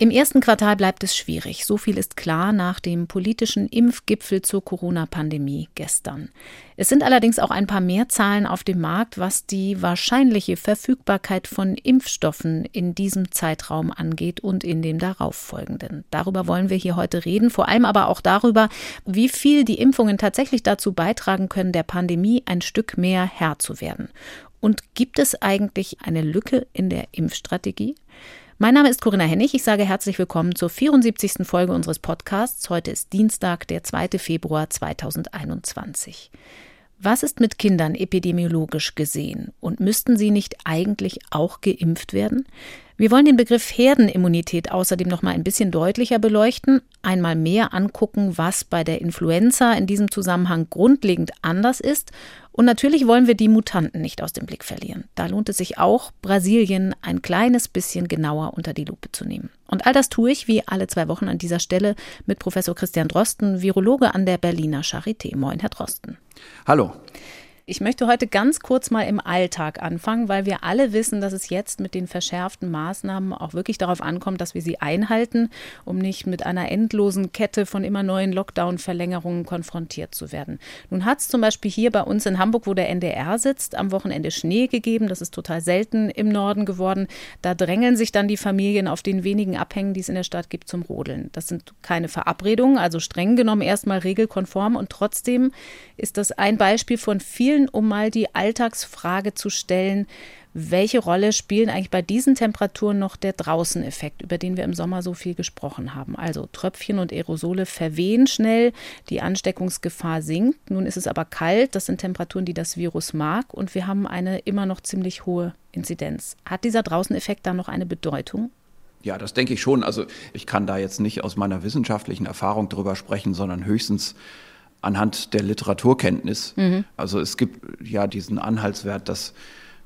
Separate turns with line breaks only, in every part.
Im ersten Quartal bleibt es schwierig. So viel ist klar nach dem politischen Impfgipfel zur Corona-Pandemie gestern. Es sind allerdings auch ein paar mehr Zahlen auf dem Markt, was die wahrscheinliche Verfügbarkeit von Impfstoffen in diesem Zeitraum angeht und in dem darauffolgenden. Darüber wollen wir hier heute reden, vor allem aber auch darüber, wie viel die Impfungen tatsächlich dazu beitragen können, der Pandemie ein Stück mehr Herr zu werden. Und gibt es eigentlich eine Lücke in der Impfstrategie? Mein Name ist Corinna Hennig. Ich sage herzlich willkommen zur 74. Folge unseres Podcasts. Heute ist Dienstag, der 2. Februar 2021. Was ist mit Kindern epidemiologisch gesehen? Und müssten sie nicht eigentlich auch geimpft werden? Wir wollen den Begriff Herdenimmunität außerdem noch mal ein bisschen deutlicher beleuchten, einmal mehr angucken, was bei der Influenza in diesem Zusammenhang grundlegend anders ist und natürlich wollen wir die Mutanten nicht aus dem Blick verlieren. Da lohnt es sich auch, Brasilien ein kleines bisschen genauer unter die Lupe zu nehmen. Und all das tue ich wie alle zwei Wochen an dieser Stelle mit Professor Christian Drosten, Virologe an der Berliner Charité. Moin, Herr Drosten.
Hallo.
Ich möchte heute ganz kurz mal im Alltag anfangen, weil wir alle wissen, dass es jetzt mit den verschärften Maßnahmen auch wirklich darauf ankommt, dass wir sie einhalten, um nicht mit einer endlosen Kette von immer neuen Lockdown-Verlängerungen konfrontiert zu werden. Nun hat es zum Beispiel hier bei uns in Hamburg, wo der NDR sitzt, am Wochenende Schnee gegeben. Das ist total selten im Norden geworden. Da drängeln sich dann die Familien auf den wenigen Abhängen, die es in der Stadt gibt, zum Rodeln. Das sind keine Verabredungen, also streng genommen erstmal regelkonform und trotzdem ist das ein Beispiel von vielen Schulen, um mal die Alltagsfrage zu stellen, welche Rolle spielen eigentlich bei diesen Temperaturen noch der Draußeneffekt, über den wir im Sommer so viel gesprochen haben? Also Tröpfchen und Aerosole verwehen schnell, die Ansteckungsgefahr sinkt. Nun ist es aber kalt, das sind Temperaturen, die das Virus mag und wir haben eine immer noch ziemlich hohe Inzidenz. Hat dieser Draußeneffekt da noch eine Bedeutung?
Ja, das denke ich schon. Also ich kann da jetzt nicht aus meiner wissenschaftlichen Erfahrung drüber sprechen, sondern höchstens anhand der Literaturkenntnis. Mhm. Also es gibt ja diesen Anhaltswert, dass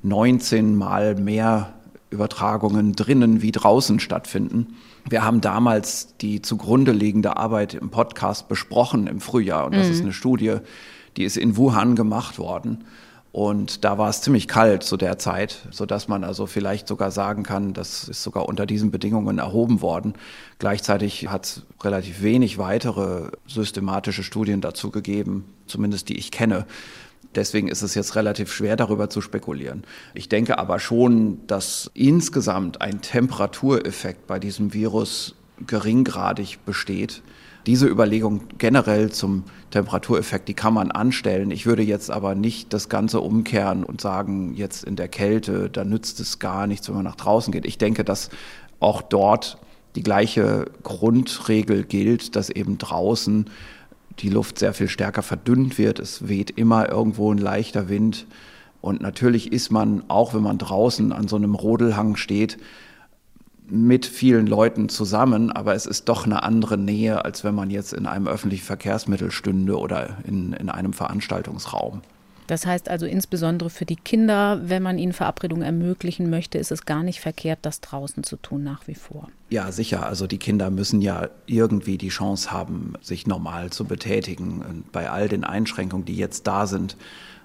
19 mal mehr Übertragungen drinnen wie draußen stattfinden. Wir haben damals die zugrunde liegende Arbeit im Podcast besprochen im Frühjahr und das mhm. ist eine Studie, die ist in Wuhan gemacht worden. Und da war es ziemlich kalt zu der Zeit, sodass man also vielleicht sogar sagen kann, das ist sogar unter diesen Bedingungen erhoben worden. Gleichzeitig hat es relativ wenig weitere systematische Studien dazu gegeben, zumindest die ich kenne. Deswegen ist es jetzt relativ schwer, darüber zu spekulieren. Ich denke aber schon, dass insgesamt ein Temperatureffekt bei diesem Virus geringgradig besteht diese Überlegung generell zum Temperatureffekt, die kann man anstellen. Ich würde jetzt aber nicht das Ganze umkehren und sagen, jetzt in der Kälte, da nützt es gar nichts, wenn man nach draußen geht. Ich denke, dass auch dort die gleiche Grundregel gilt, dass eben draußen die Luft sehr viel stärker verdünnt wird. Es weht immer irgendwo ein leichter Wind. Und natürlich ist man, auch wenn man draußen an so einem Rodelhang steht, mit vielen Leuten zusammen, aber es ist doch eine andere Nähe, als wenn man jetzt in einem öffentlichen Verkehrsmittel stünde oder in, in einem Veranstaltungsraum.
Das heißt also insbesondere für die Kinder, wenn man ihnen Verabredungen ermöglichen möchte, ist es gar nicht verkehrt, das draußen zu tun nach wie vor.
Ja, sicher. Also die Kinder müssen ja irgendwie die Chance haben, sich normal zu betätigen. Und bei all den Einschränkungen, die jetzt da sind,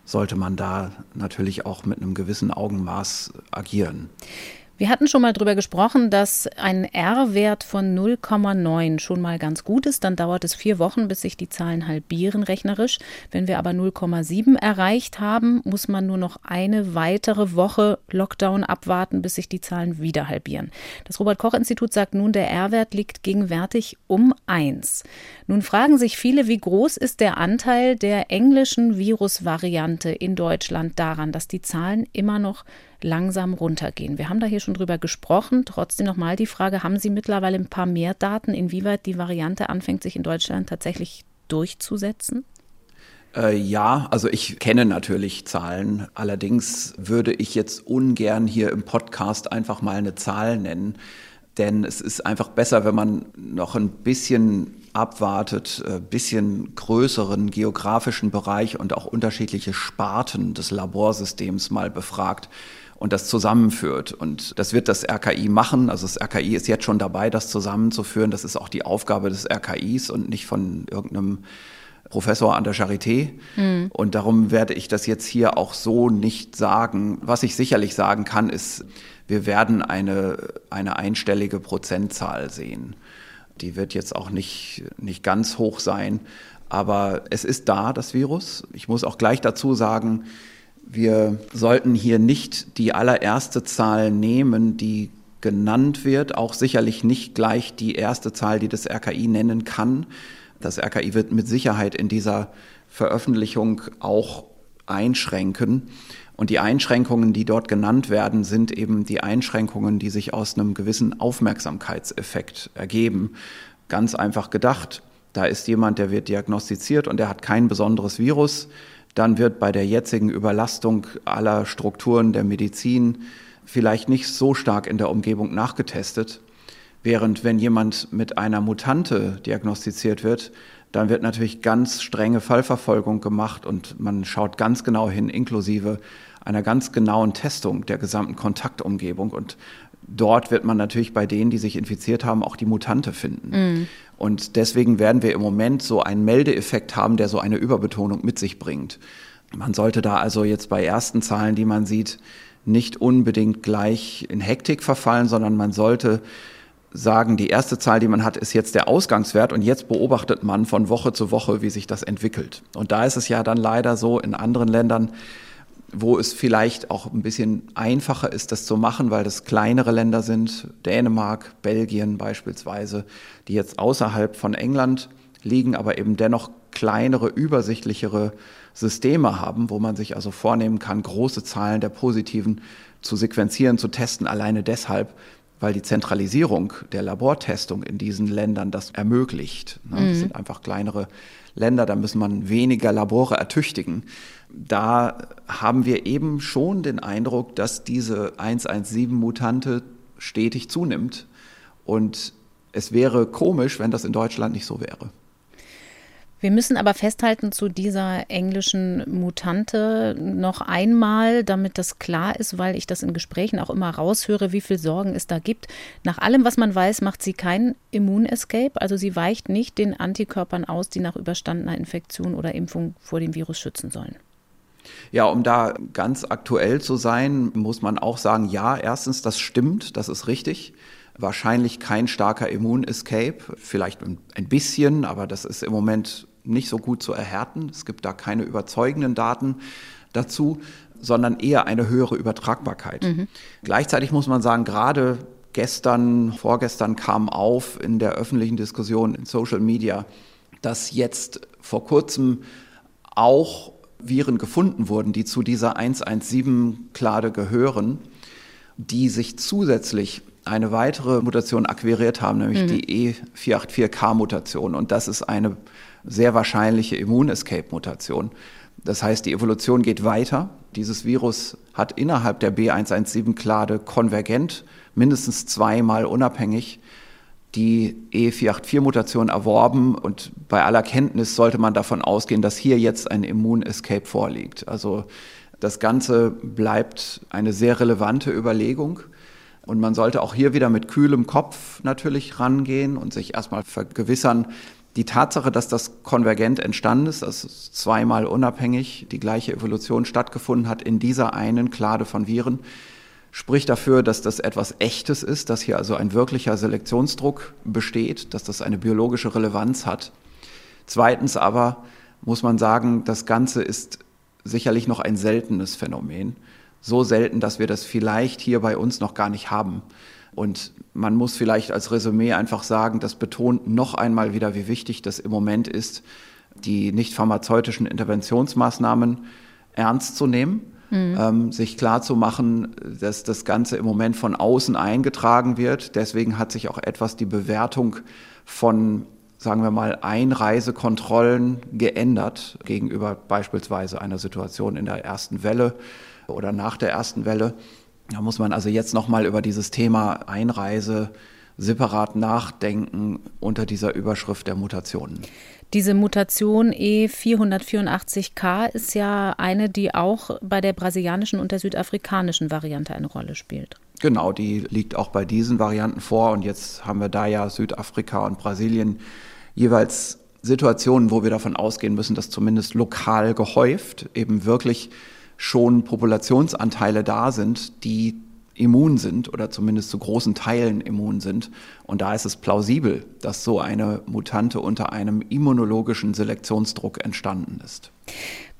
sollte man da natürlich auch mit einem gewissen Augenmaß agieren.
Wir hatten schon mal darüber gesprochen, dass ein R-Wert von 0,9 schon mal ganz gut ist. Dann dauert es vier Wochen, bis sich die Zahlen halbieren rechnerisch. Wenn wir aber 0,7 erreicht haben, muss man nur noch eine weitere Woche Lockdown abwarten, bis sich die Zahlen wieder halbieren. Das Robert-Koch-Institut sagt nun, der R-Wert liegt gegenwärtig um 1. Nun fragen sich viele, wie groß ist der Anteil der englischen Virusvariante in Deutschland daran, dass die Zahlen immer noch langsam runtergehen. Wir haben da hier schon drüber gesprochen. Trotzdem nochmal die Frage, haben Sie mittlerweile ein paar mehr Daten, inwieweit die Variante anfängt, sich in Deutschland tatsächlich durchzusetzen?
Äh, ja, also ich kenne natürlich Zahlen. Allerdings würde ich jetzt ungern hier im Podcast einfach mal eine Zahl nennen. Denn es ist einfach besser, wenn man noch ein bisschen abwartet, ein äh, bisschen größeren geografischen Bereich und auch unterschiedliche Sparten des Laborsystems mal befragt und das zusammenführt. Und das wird das RKI machen. Also das RKI ist jetzt schon dabei, das zusammenzuführen. Das ist auch die Aufgabe des RKIs und nicht von irgendeinem Professor an der Charité. Mhm. Und darum werde ich das jetzt hier auch so nicht sagen. Was ich sicherlich sagen kann, ist, wir werden eine, eine einstellige Prozentzahl sehen. Die wird jetzt auch nicht, nicht ganz hoch sein. Aber es ist da, das Virus. Ich muss auch gleich dazu sagen, wir sollten hier nicht die allererste Zahl nehmen, die genannt wird, auch sicherlich nicht gleich die erste Zahl, die das RKI nennen kann. Das RKI wird mit Sicherheit in dieser Veröffentlichung auch einschränken. Und die Einschränkungen, die dort genannt werden, sind eben die Einschränkungen, die sich aus einem gewissen Aufmerksamkeitseffekt ergeben. Ganz einfach gedacht, da ist jemand, der wird diagnostiziert und der hat kein besonderes Virus. Dann wird bei der jetzigen Überlastung aller Strukturen der Medizin vielleicht nicht so stark in der Umgebung nachgetestet. Während wenn jemand mit einer Mutante diagnostiziert wird, dann wird natürlich ganz strenge Fallverfolgung gemacht und man schaut ganz genau hin, inklusive einer ganz genauen Testung der gesamten Kontaktumgebung. Und dort wird man natürlich bei denen, die sich infiziert haben, auch die Mutante finden. Mm. Und deswegen werden wir im Moment so einen Meldeeffekt haben, der so eine Überbetonung mit sich bringt. Man sollte da also jetzt bei ersten Zahlen, die man sieht, nicht unbedingt gleich in Hektik verfallen, sondern man sollte sagen, die erste Zahl, die man hat, ist jetzt der Ausgangswert und jetzt beobachtet man von Woche zu Woche, wie sich das entwickelt. Und da ist es ja dann leider so in anderen Ländern, wo es vielleicht auch ein bisschen einfacher ist, das zu machen, weil das kleinere Länder sind, Dänemark, Belgien beispielsweise, die jetzt außerhalb von England liegen, aber eben dennoch kleinere, übersichtlichere Systeme haben, wo man sich also vornehmen kann, große Zahlen der Positiven zu sequenzieren, zu testen, alleine deshalb, weil die Zentralisierung der Labortestung in diesen Ländern das ermöglicht. Ne? Das mhm. sind einfach kleinere Länder, da müssen man weniger Labore ertüchtigen. Da haben wir eben schon den Eindruck, dass diese 117-Mutante stetig zunimmt. Und es wäre komisch, wenn das in Deutschland nicht so wäre.
Wir müssen aber festhalten zu dieser englischen Mutante noch einmal, damit das klar ist, weil ich das in Gesprächen auch immer raushöre, wie viel Sorgen es da gibt. Nach allem, was man weiß, macht sie kein Immunescape, also sie weicht nicht den Antikörpern aus, die nach überstandener Infektion oder Impfung vor dem Virus schützen sollen.
Ja, um da ganz aktuell zu sein, muss man auch sagen, ja, erstens, das stimmt, das ist richtig wahrscheinlich kein starker Immunescape, vielleicht ein bisschen, aber das ist im Moment nicht so gut zu erhärten. Es gibt da keine überzeugenden Daten dazu, sondern eher eine höhere Übertragbarkeit. Mhm. Gleichzeitig muss man sagen, gerade gestern, vorgestern kam auf in der öffentlichen Diskussion in Social Media, dass jetzt vor kurzem auch Viren gefunden wurden, die zu dieser 117-Klade gehören, die sich zusätzlich eine weitere Mutation akquiriert haben, nämlich mhm. die E484K-Mutation. Und das ist eine sehr wahrscheinliche Immun-Escape-Mutation. Das heißt, die Evolution geht weiter. Dieses Virus hat innerhalb der B117-Klade konvergent, mindestens zweimal unabhängig, die E484-Mutation erworben. Und bei aller Kenntnis sollte man davon ausgehen, dass hier jetzt ein Immun-Escape vorliegt. Also das Ganze bleibt eine sehr relevante Überlegung. Und man sollte auch hier wieder mit kühlem Kopf natürlich rangehen und sich erstmal vergewissern, die Tatsache, dass das konvergent entstanden ist, dass es zweimal unabhängig die gleiche Evolution stattgefunden hat in dieser einen Klade von Viren, spricht dafür, dass das etwas Echtes ist, dass hier also ein wirklicher Selektionsdruck besteht, dass das eine biologische Relevanz hat. Zweitens aber muss man sagen, das Ganze ist sicherlich noch ein seltenes Phänomen. So selten, dass wir das vielleicht hier bei uns noch gar nicht haben. Und man muss vielleicht als Resümee einfach sagen, das betont noch einmal wieder, wie wichtig das im Moment ist, die nicht pharmazeutischen Interventionsmaßnahmen ernst zu nehmen. Mhm. Ähm, sich klar zu machen, dass das Ganze im Moment von außen eingetragen wird. Deswegen hat sich auch etwas die Bewertung von, sagen wir mal, Einreisekontrollen geändert gegenüber beispielsweise einer Situation in der ersten Welle oder nach der ersten Welle. Da muss man also jetzt nochmal über dieses Thema Einreise separat nachdenken unter dieser Überschrift der Mutationen.
Diese Mutation E484K ist ja eine, die auch bei der brasilianischen und der südafrikanischen Variante eine Rolle spielt.
Genau, die liegt auch bei diesen Varianten vor. Und jetzt haben wir da ja Südafrika und Brasilien jeweils Situationen, wo wir davon ausgehen müssen, dass zumindest lokal gehäuft eben wirklich schon Populationsanteile da sind, die immun sind oder zumindest zu großen Teilen immun sind. Und da ist es plausibel, dass so eine Mutante unter einem immunologischen Selektionsdruck entstanden ist.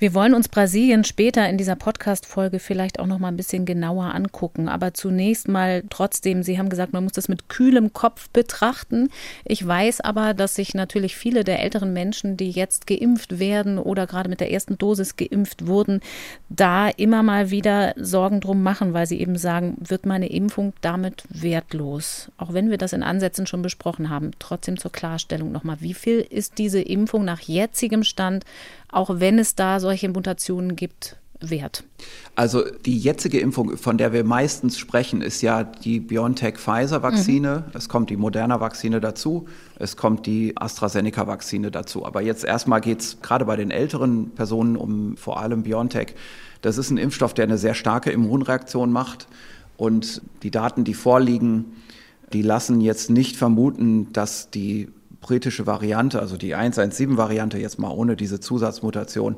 Wir wollen uns Brasilien später in dieser Podcast-Folge vielleicht auch noch mal ein bisschen genauer angucken. Aber zunächst mal trotzdem, Sie haben gesagt, man muss das mit kühlem Kopf betrachten. Ich weiß aber, dass sich natürlich viele der älteren Menschen, die jetzt geimpft werden oder gerade mit der ersten Dosis geimpft wurden, da immer mal wieder Sorgen drum machen, weil sie eben sagen, wird meine Impfung damit wertlos? Auch wenn wir das in Ansätzen schon besprochen haben. Trotzdem zur Klarstellung nochmal, wie viel ist diese Impfung nach jetzigem Stand auch wenn es da solche Mutationen gibt, wert?
Also die jetzige Impfung, von der wir meistens sprechen, ist ja die BioNTech-Pfizer-Vakzine. Mhm. Es kommt die Moderna-Vakzine dazu. Es kommt die AstraZeneca-Vakzine dazu. Aber jetzt erstmal geht es gerade bei den älteren Personen um vor allem BioNTech. Das ist ein Impfstoff, der eine sehr starke Immunreaktion macht. Und die Daten, die vorliegen, die lassen jetzt nicht vermuten, dass die britische Variante, also die 117-Variante, jetzt mal ohne diese Zusatzmutation,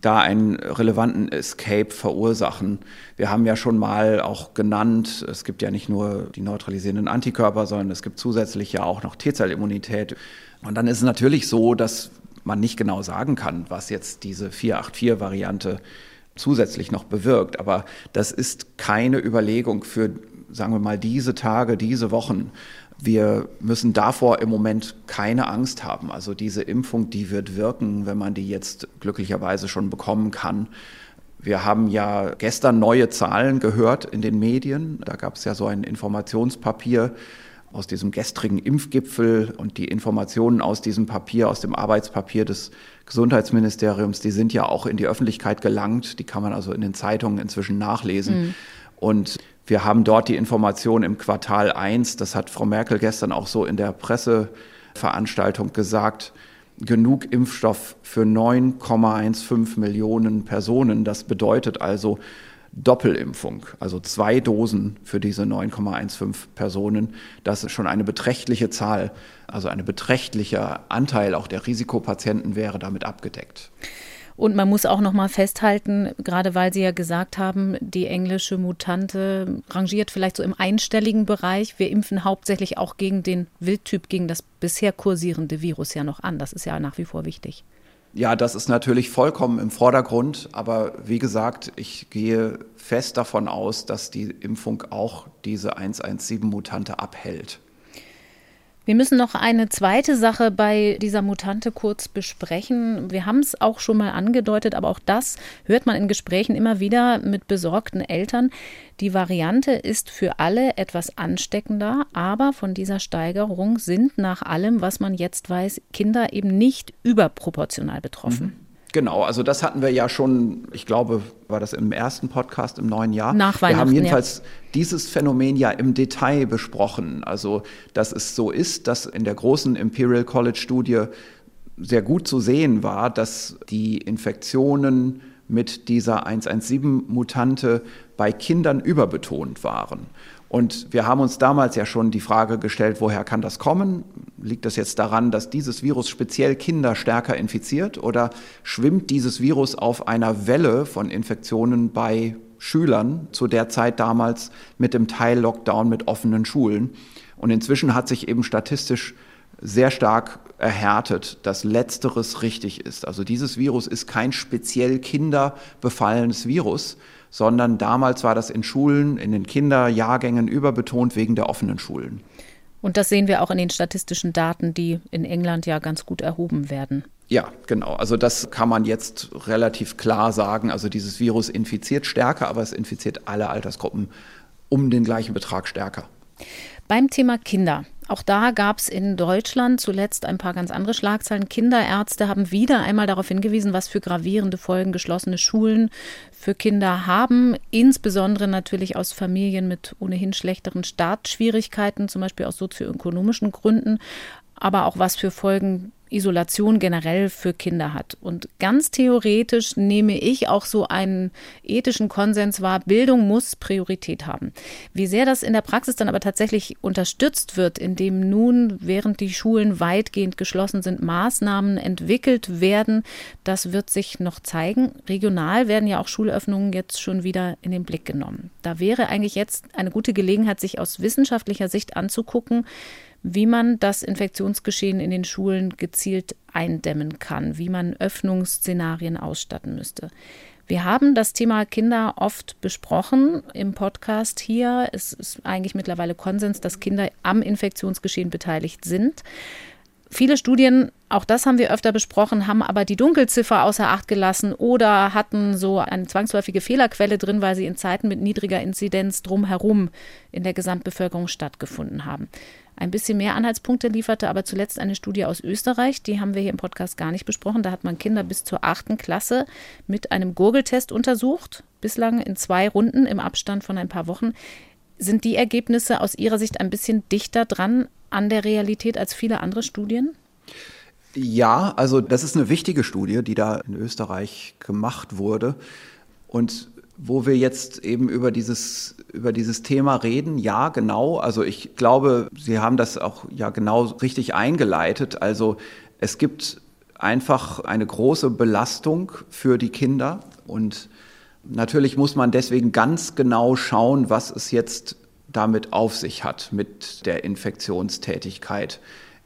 da einen relevanten Escape verursachen. Wir haben ja schon mal auch genannt, es gibt ja nicht nur die neutralisierenden Antikörper, sondern es gibt zusätzlich ja auch noch T-Zellimmunität. Und dann ist es natürlich so, dass man nicht genau sagen kann, was jetzt diese 484-Variante zusätzlich noch bewirkt. Aber das ist keine Überlegung für, sagen wir mal, diese Tage, diese Wochen, wir müssen davor im Moment keine Angst haben. Also diese Impfung, die wird wirken, wenn man die jetzt glücklicherweise schon bekommen kann. Wir haben ja gestern neue Zahlen gehört in den Medien. Da gab es ja so ein Informationspapier aus diesem gestrigen Impfgipfel und die Informationen aus diesem Papier, aus dem Arbeitspapier des Gesundheitsministeriums, die sind ja auch in die Öffentlichkeit gelangt. Die kann man also in den Zeitungen inzwischen nachlesen. Mhm. Und wir haben dort die Information im Quartal 1, das hat Frau Merkel gestern auch so in der Presseveranstaltung gesagt, genug Impfstoff für 9,15 Millionen Personen. Das bedeutet also Doppelimpfung, also zwei Dosen für diese 9,15 Personen. Das ist schon eine beträchtliche Zahl, also ein beträchtlicher Anteil auch der Risikopatienten wäre damit abgedeckt.
Und man muss auch noch mal festhalten, gerade weil Sie ja gesagt haben, die englische Mutante rangiert vielleicht so im einstelligen Bereich. Wir impfen hauptsächlich auch gegen den Wildtyp, gegen das bisher kursierende Virus ja noch an. Das ist ja nach wie vor wichtig.
Ja, das ist natürlich vollkommen im Vordergrund. Aber wie gesagt, ich gehe fest davon aus, dass die Impfung auch diese 117-Mutante abhält.
Wir müssen noch eine zweite Sache bei dieser Mutante kurz besprechen. Wir haben es auch schon mal angedeutet, aber auch das hört man in Gesprächen immer wieder mit besorgten Eltern. Die Variante ist für alle etwas ansteckender, aber von dieser Steigerung sind nach allem, was man jetzt weiß, Kinder eben nicht überproportional betroffen.
Genau, also das hatten wir ja schon, ich glaube, war das im ersten Podcast im neuen Jahr.
Nach
Weihnachten. Wir haben jedenfalls ja. dieses Phänomen ja im Detail besprochen. Also, dass es so ist, dass in der großen Imperial College Studie sehr gut zu sehen war, dass die Infektionen mit dieser 117-Mutante bei Kindern überbetont waren. Und wir haben uns damals ja schon die Frage gestellt, woher kann das kommen? Liegt das jetzt daran, dass dieses Virus speziell Kinder stärker infiziert oder schwimmt dieses Virus auf einer Welle von Infektionen bei Schülern zu der Zeit damals mit dem Teil-Lockdown mit offenen Schulen? Und inzwischen hat sich eben statistisch sehr stark erhärtet, dass letzteres richtig ist. Also dieses Virus ist kein speziell kinderbefallenes Virus, sondern damals war das in Schulen, in den Kinderjahrgängen überbetont wegen der offenen Schulen.
Und das sehen wir auch in den statistischen Daten, die in England ja ganz gut erhoben werden.
Ja, genau. Also das kann man jetzt relativ klar sagen. Also dieses Virus infiziert stärker, aber es infiziert alle Altersgruppen um den gleichen Betrag stärker.
Beim Thema Kinder. Auch da gab es in Deutschland zuletzt ein paar ganz andere Schlagzeilen. Kinderärzte haben wieder einmal darauf hingewiesen, was für gravierende Folgen geschlossene Schulen für Kinder haben, insbesondere natürlich aus Familien mit ohnehin schlechteren Startschwierigkeiten, zum Beispiel aus sozioökonomischen Gründen, aber auch was für Folgen Isolation generell für Kinder hat. Und ganz theoretisch nehme ich auch so einen ethischen Konsens wahr, Bildung muss Priorität haben. Wie sehr das in der Praxis dann aber tatsächlich unterstützt wird, indem nun, während die Schulen weitgehend geschlossen sind, Maßnahmen entwickelt werden, das wird sich noch zeigen. Regional werden ja auch Schulöffnungen jetzt schon wieder in den Blick genommen. Da wäre eigentlich jetzt eine gute Gelegenheit, sich aus wissenschaftlicher Sicht anzugucken, wie man das Infektionsgeschehen in den Schulen gezielt eindämmen kann, wie man Öffnungsszenarien ausstatten müsste. Wir haben das Thema Kinder oft besprochen im Podcast hier. Es ist eigentlich mittlerweile Konsens, dass Kinder am Infektionsgeschehen beteiligt sind. Viele Studien, auch das haben wir öfter besprochen, haben aber die Dunkelziffer außer Acht gelassen oder hatten so eine zwangsläufige Fehlerquelle drin, weil sie in Zeiten mit niedriger Inzidenz drumherum in der Gesamtbevölkerung stattgefunden haben. Ein bisschen mehr Anhaltspunkte lieferte aber zuletzt eine Studie aus Österreich, die haben wir hier im Podcast gar nicht besprochen. Da hat man Kinder bis zur achten Klasse mit einem Gurgeltest untersucht, bislang in zwei Runden im Abstand von ein paar Wochen. Sind die Ergebnisse aus Ihrer Sicht ein bisschen dichter dran an der Realität als viele andere Studien?
Ja, also das ist eine wichtige Studie, die da in Österreich gemacht wurde. Und wo wir jetzt eben über dieses, über dieses Thema reden, ja, genau. Also ich glaube, Sie haben das auch ja genau richtig eingeleitet. Also es gibt einfach eine große Belastung für die Kinder und natürlich muss man deswegen ganz genau schauen, was es jetzt damit auf sich hat mit der Infektionstätigkeit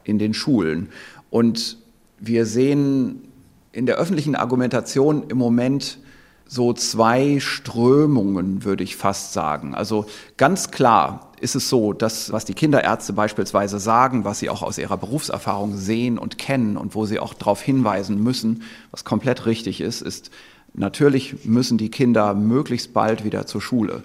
in den Schulen. Und wir sehen in der öffentlichen Argumentation im Moment so zwei Strömungen, würde ich fast sagen. Also ganz klar ist es so, dass was die Kinderärzte beispielsweise sagen, was sie auch aus ihrer Berufserfahrung sehen und kennen und wo sie auch darauf hinweisen müssen, was komplett richtig ist, ist, natürlich müssen die Kinder möglichst bald wieder zur Schule.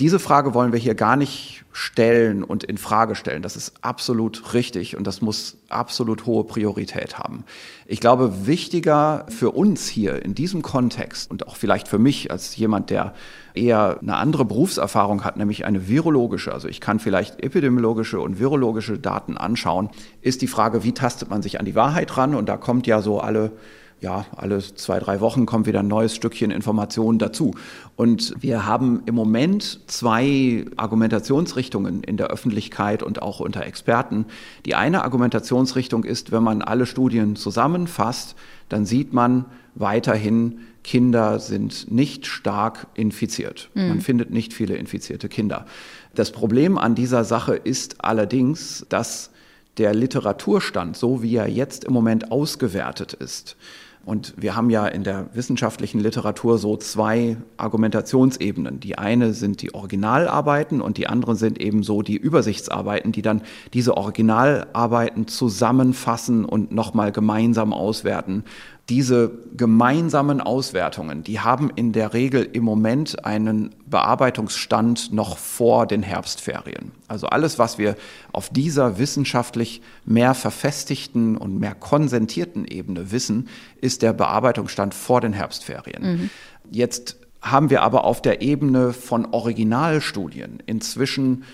Diese Frage wollen wir hier gar nicht stellen und in Frage stellen. Das ist absolut richtig und das muss absolut hohe Priorität haben. Ich glaube, wichtiger für uns hier in diesem Kontext und auch vielleicht für mich als jemand, der eher eine andere Berufserfahrung hat, nämlich eine virologische, also ich kann vielleicht epidemiologische und virologische Daten anschauen, ist die Frage, wie tastet man sich an die Wahrheit ran? Und da kommt ja so alle ja, alle zwei, drei Wochen kommt wieder ein neues Stückchen Information dazu. Und wir haben im Moment zwei Argumentationsrichtungen in der Öffentlichkeit und auch unter Experten. Die eine Argumentationsrichtung ist, wenn man alle Studien zusammenfasst, dann sieht man weiterhin, Kinder sind nicht stark infiziert. Mhm. Man findet nicht viele infizierte Kinder. Das Problem an dieser Sache ist allerdings, dass der Literaturstand, so wie er jetzt im Moment ausgewertet ist, und wir haben ja in der wissenschaftlichen Literatur so zwei Argumentationsebenen. Die eine sind die Originalarbeiten und die andere sind eben so die Übersichtsarbeiten, die dann diese Originalarbeiten zusammenfassen und nochmal gemeinsam auswerten diese gemeinsamen Auswertungen, die haben in der Regel im Moment einen Bearbeitungsstand noch vor den Herbstferien. Also alles, was wir auf dieser wissenschaftlich mehr verfestigten und mehr konsentierten Ebene wissen, ist der Bearbeitungsstand vor den Herbstferien. Mhm. Jetzt haben wir aber auf der Ebene von Originalstudien inzwischen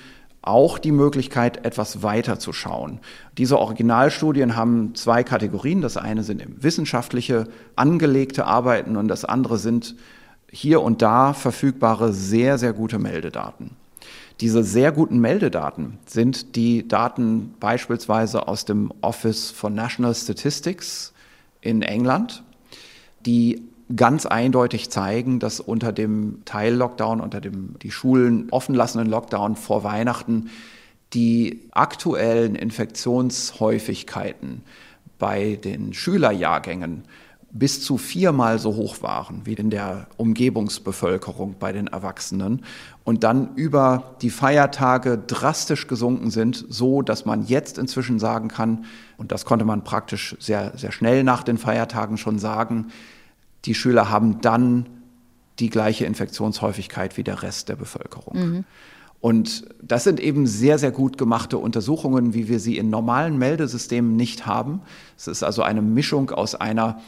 auch die Möglichkeit, etwas weiter zu schauen. Diese Originalstudien haben zwei Kategorien. Das eine sind wissenschaftliche angelegte Arbeiten und das andere sind hier und da verfügbare sehr, sehr gute Meldedaten. Diese sehr guten Meldedaten sind die Daten beispielsweise aus dem Office for National Statistics in England, die ganz eindeutig zeigen, dass unter dem Teil-Lockdown, unter dem die Schulen offen lassenden Lockdown vor Weihnachten die aktuellen Infektionshäufigkeiten bei den Schülerjahrgängen bis zu viermal so hoch waren wie in der Umgebungsbevölkerung bei den Erwachsenen und dann über die Feiertage drastisch gesunken sind, so dass man jetzt inzwischen sagen kann, und das konnte man praktisch sehr, sehr schnell nach den Feiertagen schon sagen, die Schüler haben dann die gleiche Infektionshäufigkeit wie der Rest der Bevölkerung. Mhm. Und das sind eben sehr, sehr gut gemachte Untersuchungen, wie wir sie in normalen Meldesystemen nicht haben. Es ist also eine Mischung aus einer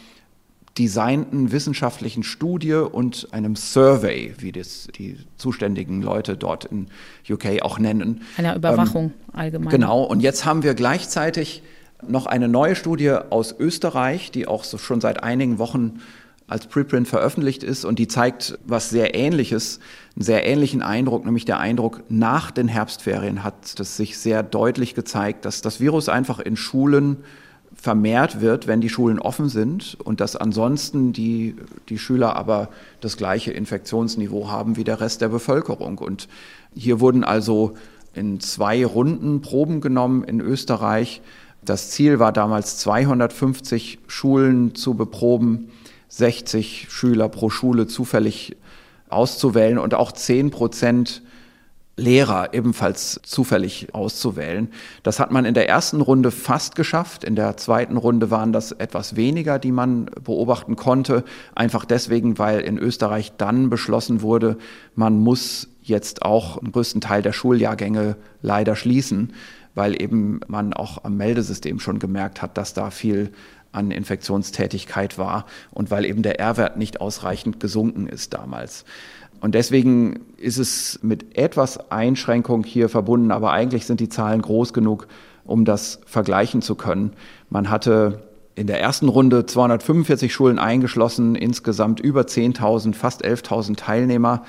designten wissenschaftlichen Studie und einem Survey, wie das die zuständigen Leute dort in UK auch nennen.
Einer Überwachung ähm, allgemein.
Genau. Und jetzt haben wir gleichzeitig noch eine neue Studie aus Österreich, die auch so schon seit einigen Wochen als Preprint veröffentlicht ist und die zeigt was sehr Ähnliches, einen sehr ähnlichen Eindruck, nämlich der Eindruck, nach den Herbstferien hat es sich sehr deutlich gezeigt, dass das Virus einfach in Schulen vermehrt wird, wenn die Schulen offen sind und dass ansonsten die, die Schüler aber das gleiche Infektionsniveau haben wie der Rest der Bevölkerung. Und hier wurden also in zwei Runden Proben genommen in Österreich. Das Ziel war damals 250 Schulen zu beproben 60 Schüler pro Schule zufällig auszuwählen und auch 10 Prozent Lehrer ebenfalls zufällig auszuwählen. Das hat man in der ersten Runde fast geschafft. In der zweiten Runde waren das etwas weniger, die man beobachten konnte. Einfach deswegen, weil in Österreich dann beschlossen wurde, man muss jetzt auch einen größten Teil der Schuljahrgänge leider schließen, weil eben man auch am Meldesystem schon gemerkt hat, dass da viel an Infektionstätigkeit war und weil eben der R-Wert nicht ausreichend gesunken ist damals. Und deswegen ist es mit etwas Einschränkung hier verbunden, aber eigentlich sind die Zahlen groß genug, um das vergleichen zu können. Man hatte in der ersten Runde 245 Schulen eingeschlossen, insgesamt über 10.000, fast 11.000 Teilnehmer.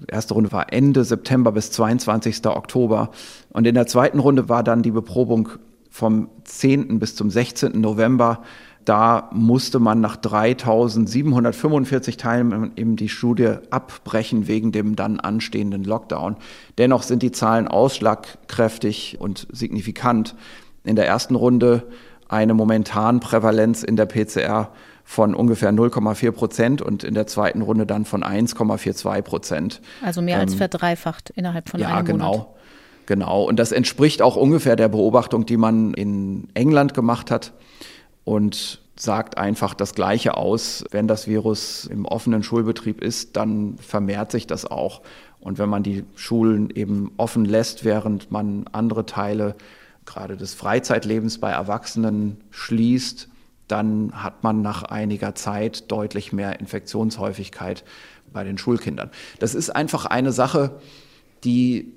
Die erste Runde war Ende September bis 22. Oktober. Und in der zweiten Runde war dann die Beprobung vom 10. bis zum 16. November. Da musste man nach 3745 Teilnehmern eben die Studie abbrechen wegen dem dann anstehenden Lockdown. Dennoch sind die Zahlen ausschlagkräftig und signifikant. In der ersten Runde eine momentan Prävalenz in der PCR von ungefähr 0,4 Prozent und in der zweiten Runde dann von 1,42 Prozent.
Also mehr als ähm, verdreifacht innerhalb von
ja,
einem
genau.
Monat.
Genau, und das entspricht auch ungefähr der Beobachtung, die man in England gemacht hat und sagt einfach das Gleiche aus. Wenn das Virus im offenen Schulbetrieb ist, dann vermehrt sich das auch. Und wenn man die Schulen eben offen lässt, während man andere Teile gerade des Freizeitlebens bei Erwachsenen schließt, dann hat man nach einiger Zeit deutlich mehr Infektionshäufigkeit bei den Schulkindern. Das ist einfach eine Sache, die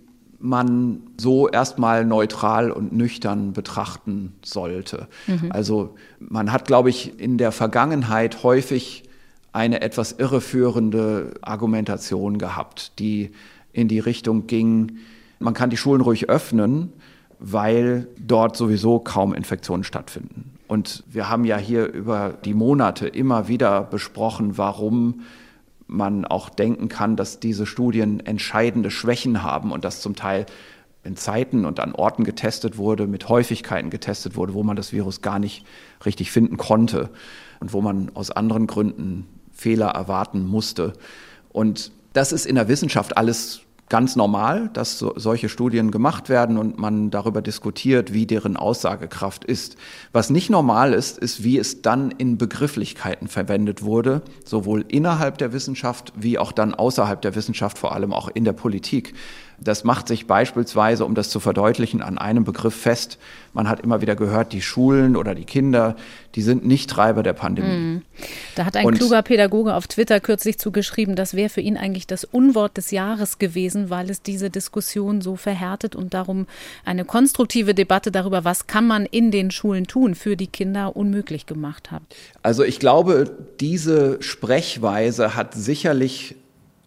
man so erstmal neutral und nüchtern betrachten sollte. Mhm. Also man hat, glaube ich, in der Vergangenheit häufig eine etwas irreführende Argumentation gehabt, die in die Richtung ging, man kann die Schulen ruhig öffnen, weil dort sowieso kaum Infektionen stattfinden. Und wir haben ja hier über die Monate immer wieder besprochen, warum man auch denken kann, dass diese Studien entscheidende Schwächen haben und dass zum Teil in Zeiten und an Orten getestet wurde, mit Häufigkeiten getestet wurde, wo man das Virus gar nicht richtig finden konnte und wo man aus anderen Gründen Fehler erwarten musste. Und das ist in der Wissenschaft alles ganz normal, dass so, solche Studien gemacht werden und man darüber diskutiert, wie deren Aussagekraft ist. Was nicht normal ist, ist, wie es dann in Begrifflichkeiten verwendet wurde, sowohl innerhalb der Wissenschaft wie auch dann außerhalb der Wissenschaft, vor allem auch in der Politik. Das macht sich beispielsweise, um das zu verdeutlichen, an einem Begriff fest. Man hat immer wieder gehört, die Schulen oder die Kinder, die sind nicht Treiber der Pandemie. Mhm.
Da hat ein Und kluger Pädagoge auf Twitter kürzlich zugeschrieben, das wäre für ihn eigentlich das Unwort des Jahres gewesen, weil es diese Diskussion so verhärtet und darum eine konstruktive Debatte darüber, was kann man in den Schulen tun, für die Kinder unmöglich gemacht hat.
Also ich glaube, diese Sprechweise hat sicherlich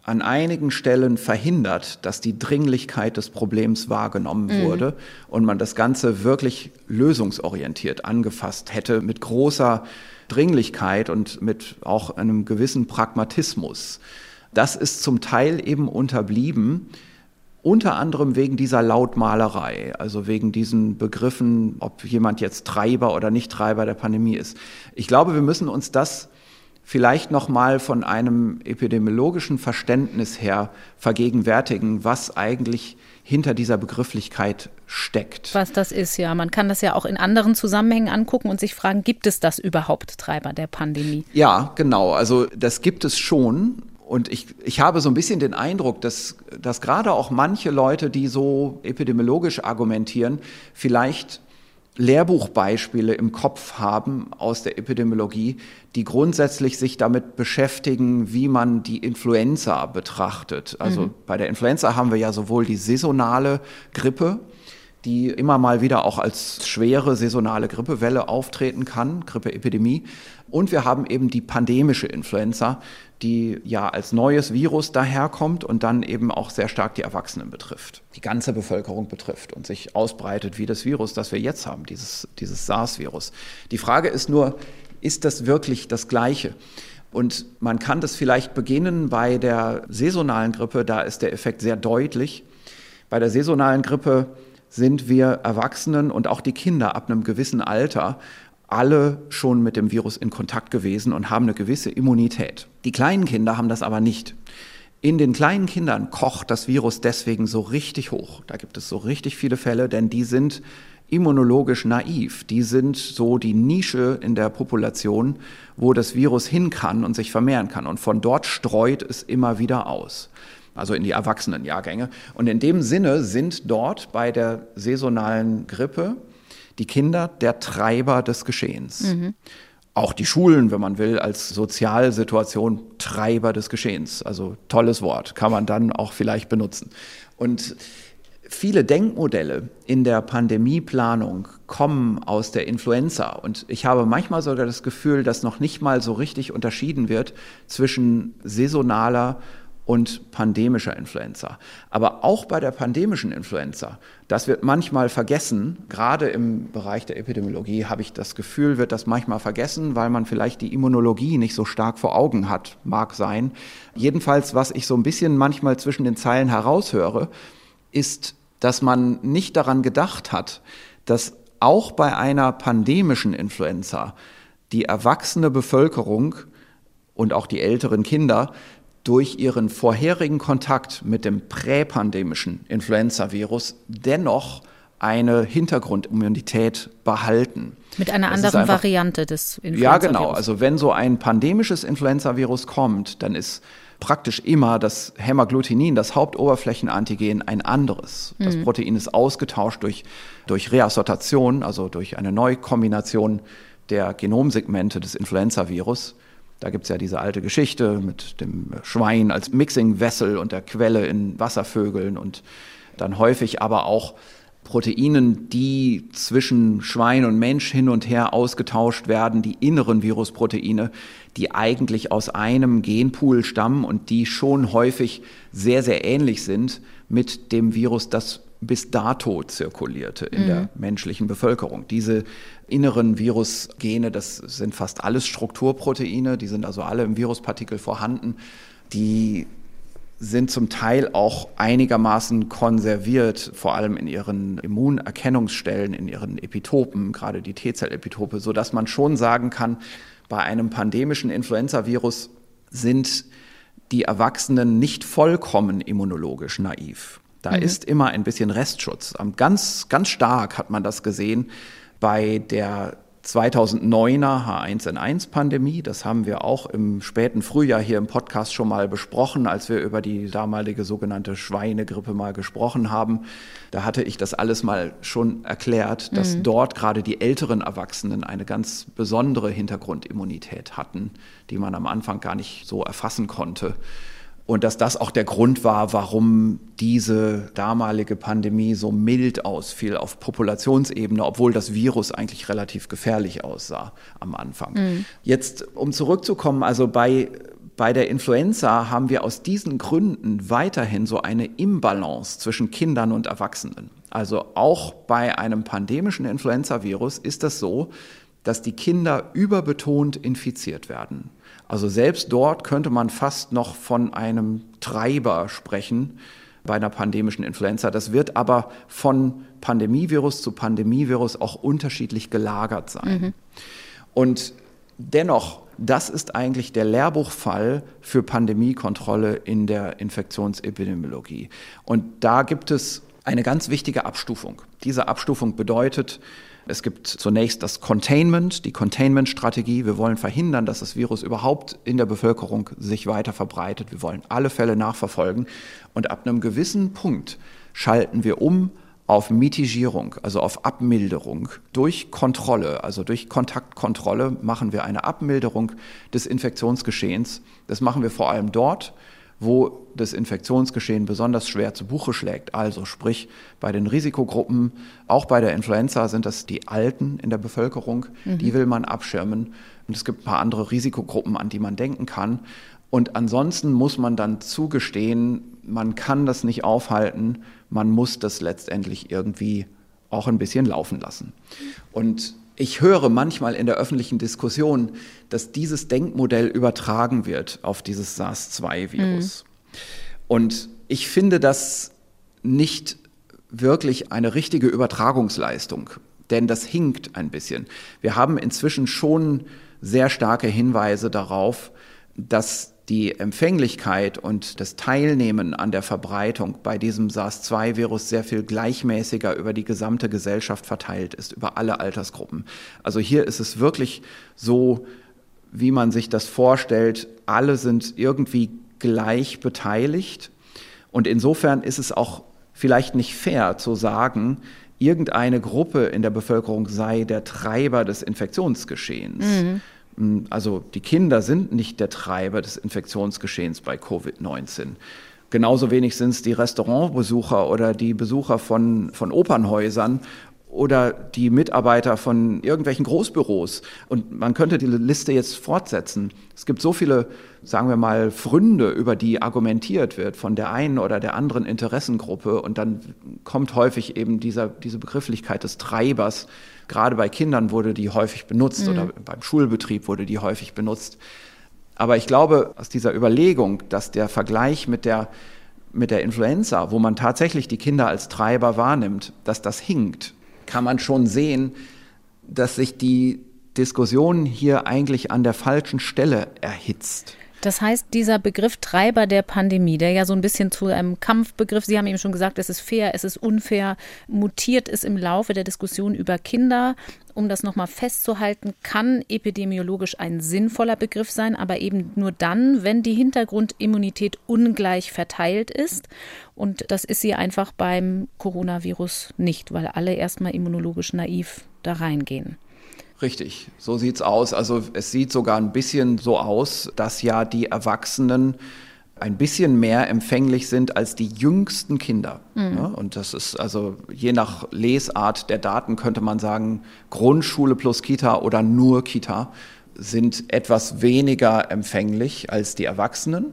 an einigen Stellen verhindert, dass die Dringlichkeit des Problems wahrgenommen mhm. wurde und man das Ganze wirklich lösungsorientiert angefasst hätte, mit großer Dringlichkeit und mit auch einem gewissen Pragmatismus. Das ist zum Teil eben unterblieben, unter anderem wegen dieser Lautmalerei, also wegen diesen Begriffen, ob jemand jetzt Treiber oder nicht Treiber der Pandemie ist. Ich glaube, wir müssen uns das vielleicht noch mal von einem epidemiologischen Verständnis her vergegenwärtigen, was eigentlich hinter dieser Begrifflichkeit steckt.
Was das ist, ja. Man kann das ja auch in anderen Zusammenhängen angucken und sich fragen, gibt es das überhaupt, Treiber der Pandemie?
Ja, genau. Also das gibt es schon. Und ich, ich habe so ein bisschen den Eindruck, dass, dass gerade auch manche Leute, die so epidemiologisch argumentieren, vielleicht Lehrbuchbeispiele im Kopf haben aus der Epidemiologie, die grundsätzlich sich damit beschäftigen, wie man die Influenza betrachtet. Also mhm. bei der Influenza haben wir ja sowohl die saisonale Grippe, die immer mal wieder auch als schwere saisonale Grippewelle auftreten kann, Grippeepidemie. Und wir haben eben die pandemische Influenza, die ja als neues Virus daherkommt und dann eben auch sehr stark die Erwachsenen betrifft, die ganze Bevölkerung betrifft und sich ausbreitet wie das Virus, das wir jetzt haben, dieses, dieses SARS-Virus. Die Frage ist nur, ist das wirklich das Gleiche? Und man kann das vielleicht beginnen bei der saisonalen Grippe, da ist der Effekt sehr deutlich. Bei der saisonalen Grippe sind wir Erwachsenen und auch die Kinder ab einem gewissen Alter alle schon mit dem Virus in Kontakt gewesen und haben eine gewisse Immunität. Die kleinen Kinder haben das aber nicht. In den kleinen Kindern kocht das Virus deswegen so richtig hoch. Da gibt es so richtig viele Fälle, denn die sind immunologisch naiv. Die sind so die Nische in der Population, wo das Virus hin kann und sich vermehren kann. Und von dort streut es immer wieder aus also in die Erwachsenenjahrgänge. Und in dem Sinne sind dort bei der saisonalen Grippe die Kinder der Treiber des Geschehens. Mhm. Auch die Schulen, wenn man will, als Sozialsituation Treiber des Geschehens. Also tolles Wort, kann man dann auch vielleicht benutzen. Und viele Denkmodelle in der Pandemieplanung kommen aus der Influenza. Und ich habe manchmal sogar das Gefühl, dass noch nicht mal so richtig unterschieden wird zwischen saisonaler und pandemischer Influenza. Aber auch bei der pandemischen Influenza, das wird manchmal vergessen, gerade im Bereich der Epidemiologie habe ich das Gefühl, wird das manchmal vergessen, weil man vielleicht die Immunologie nicht so stark vor Augen hat, mag sein. Jedenfalls, was ich so ein bisschen manchmal zwischen den Zeilen heraushöre, ist, dass man nicht daran gedacht hat, dass auch bei einer pandemischen Influenza die erwachsene Bevölkerung und auch die älteren Kinder durch ihren vorherigen Kontakt mit dem präpandemischen Influenza-Virus dennoch eine Hintergrundimmunität behalten.
Mit einer das anderen Variante des
Influenza-Virus. Ja, genau. Also wenn so ein pandemisches Influenza-Virus kommt, dann ist praktisch immer das Hämagglutinin, das Hauptoberflächenantigen, ein anderes. Das mhm. Protein ist ausgetauscht durch, durch Reassortation, also durch eine Neukombination der Genomsegmente des Influenza-Virus. Da gibt es ja diese alte Geschichte mit dem Schwein als Mixing-Vessel und der Quelle in Wasservögeln und dann häufig aber auch Proteinen, die zwischen Schwein und Mensch hin und her ausgetauscht werden, die inneren Virusproteine, die eigentlich aus einem Genpool stammen und die schon häufig sehr, sehr ähnlich sind mit dem Virus, das bis dato zirkulierte in mhm. der menschlichen Bevölkerung. Diese inneren Virusgene, das sind fast alles Strukturproteine, die sind also alle im Viruspartikel vorhanden, die sind zum Teil auch einigermaßen konserviert, vor allem in ihren Immunerkennungsstellen, in ihren Epitopen, gerade die T-Zell-Epitope, so dass man schon sagen kann, bei einem pandemischen Influenza-Virus sind die Erwachsenen nicht vollkommen immunologisch naiv. Da mhm. ist immer ein bisschen Restschutz. Ganz, ganz stark hat man das gesehen bei der 2009er H1N1-Pandemie. Das haben wir auch im späten Frühjahr hier im Podcast schon mal besprochen, als wir über die damalige sogenannte Schweinegrippe mal gesprochen haben. Da hatte ich das alles mal schon erklärt, dass mhm. dort gerade die älteren Erwachsenen eine ganz besondere Hintergrundimmunität hatten, die man am Anfang gar nicht so erfassen konnte. Und dass das auch der Grund war, warum diese damalige Pandemie so mild ausfiel auf Populationsebene, obwohl das Virus eigentlich relativ gefährlich aussah am Anfang. Mhm. Jetzt, um zurückzukommen, also bei, bei der Influenza haben wir aus diesen Gründen weiterhin so eine Imbalance zwischen Kindern und Erwachsenen. Also auch bei einem pandemischen Influenza-Virus ist das so, dass die Kinder überbetont infiziert werden. Also selbst dort könnte man fast noch von einem Treiber sprechen bei einer pandemischen Influenza. Das wird aber von Pandemievirus zu Pandemievirus auch unterschiedlich gelagert sein. Mhm. Und dennoch, das ist eigentlich der Lehrbuchfall für Pandemiekontrolle in der Infektionsepidemiologie. Und da gibt es eine ganz wichtige Abstufung. Diese Abstufung bedeutet, es gibt zunächst das Containment, die Containment-Strategie. Wir wollen verhindern, dass das Virus überhaupt in der Bevölkerung sich weiter verbreitet. Wir wollen alle Fälle nachverfolgen. Und ab einem gewissen Punkt schalten wir um auf Mitigierung, also auf Abmilderung. Durch Kontrolle, also durch Kontaktkontrolle machen wir eine Abmilderung des Infektionsgeschehens. Das machen wir vor allem dort, wo das Infektionsgeschehen besonders schwer zu Buche schlägt. Also sprich bei den Risikogruppen, auch bei der Influenza sind das die Alten in der Bevölkerung, mhm. die will man abschirmen. Und es gibt ein paar andere Risikogruppen, an die man denken kann. Und ansonsten muss man dann zugestehen, man kann das nicht aufhalten, man muss das letztendlich irgendwie auch ein bisschen laufen lassen. Und ich höre manchmal in der öffentlichen Diskussion, dass dieses Denkmodell übertragen wird auf dieses SARS-2-Virus. Mhm. Und ich finde das nicht wirklich eine richtige Übertragungsleistung, denn das hinkt ein bisschen. Wir haben inzwischen schon sehr starke Hinweise darauf, dass die Empfänglichkeit und das Teilnehmen an der Verbreitung bei diesem SARS-2-Virus sehr viel gleichmäßiger über die gesamte Gesellschaft verteilt ist, über alle Altersgruppen. Also hier ist es wirklich so, wie man sich das vorstellt, alle sind irgendwie gleich beteiligt. Und insofern ist es auch vielleicht nicht fair zu sagen, irgendeine Gruppe in der Bevölkerung sei der Treiber des Infektionsgeschehens. Mhm hm, also die Kinder sind nicht der Treiber des Infektionsgeschehens bei Covid-19. Genauso wenig sind es die Restaurantbesucher oder die Besucher von, von Opernhäusern oder die Mitarbeiter von irgendwelchen Großbüros. Und man könnte die Liste jetzt fortsetzen. Es gibt so viele, sagen wir mal, Fründe, über die argumentiert wird von der einen oder der anderen Interessengruppe. Und dann kommt häufig eben dieser, diese Begrifflichkeit des Treibers Gerade bei Kindern wurde die häufig benutzt mhm. oder beim Schulbetrieb wurde die häufig benutzt. Aber ich glaube, aus dieser Überlegung, dass der Vergleich mit der, mit der Influenza, wo man tatsächlich die Kinder als Treiber wahrnimmt, dass das hinkt, kann man schon sehen, dass sich die Diskussion hier eigentlich an der falschen Stelle erhitzt.
Das heißt, dieser Begriff Treiber der Pandemie, der ja so ein bisschen zu einem Kampfbegriff, Sie haben eben schon gesagt, es ist fair, es ist unfair, mutiert ist im Laufe der Diskussion über Kinder. Um das nochmal festzuhalten, kann epidemiologisch ein sinnvoller Begriff sein, aber eben nur dann, wenn die Hintergrundimmunität ungleich verteilt ist. Und das ist sie einfach beim Coronavirus nicht, weil alle erstmal immunologisch naiv da reingehen.
Richtig, so sieht's aus. Also es sieht sogar ein bisschen so aus, dass ja die Erwachsenen ein bisschen mehr empfänglich sind als die jüngsten Kinder. Mhm. Ja, und das ist also je nach Lesart der Daten könnte man sagen, Grundschule plus Kita oder nur Kita sind etwas weniger empfänglich als die Erwachsenen.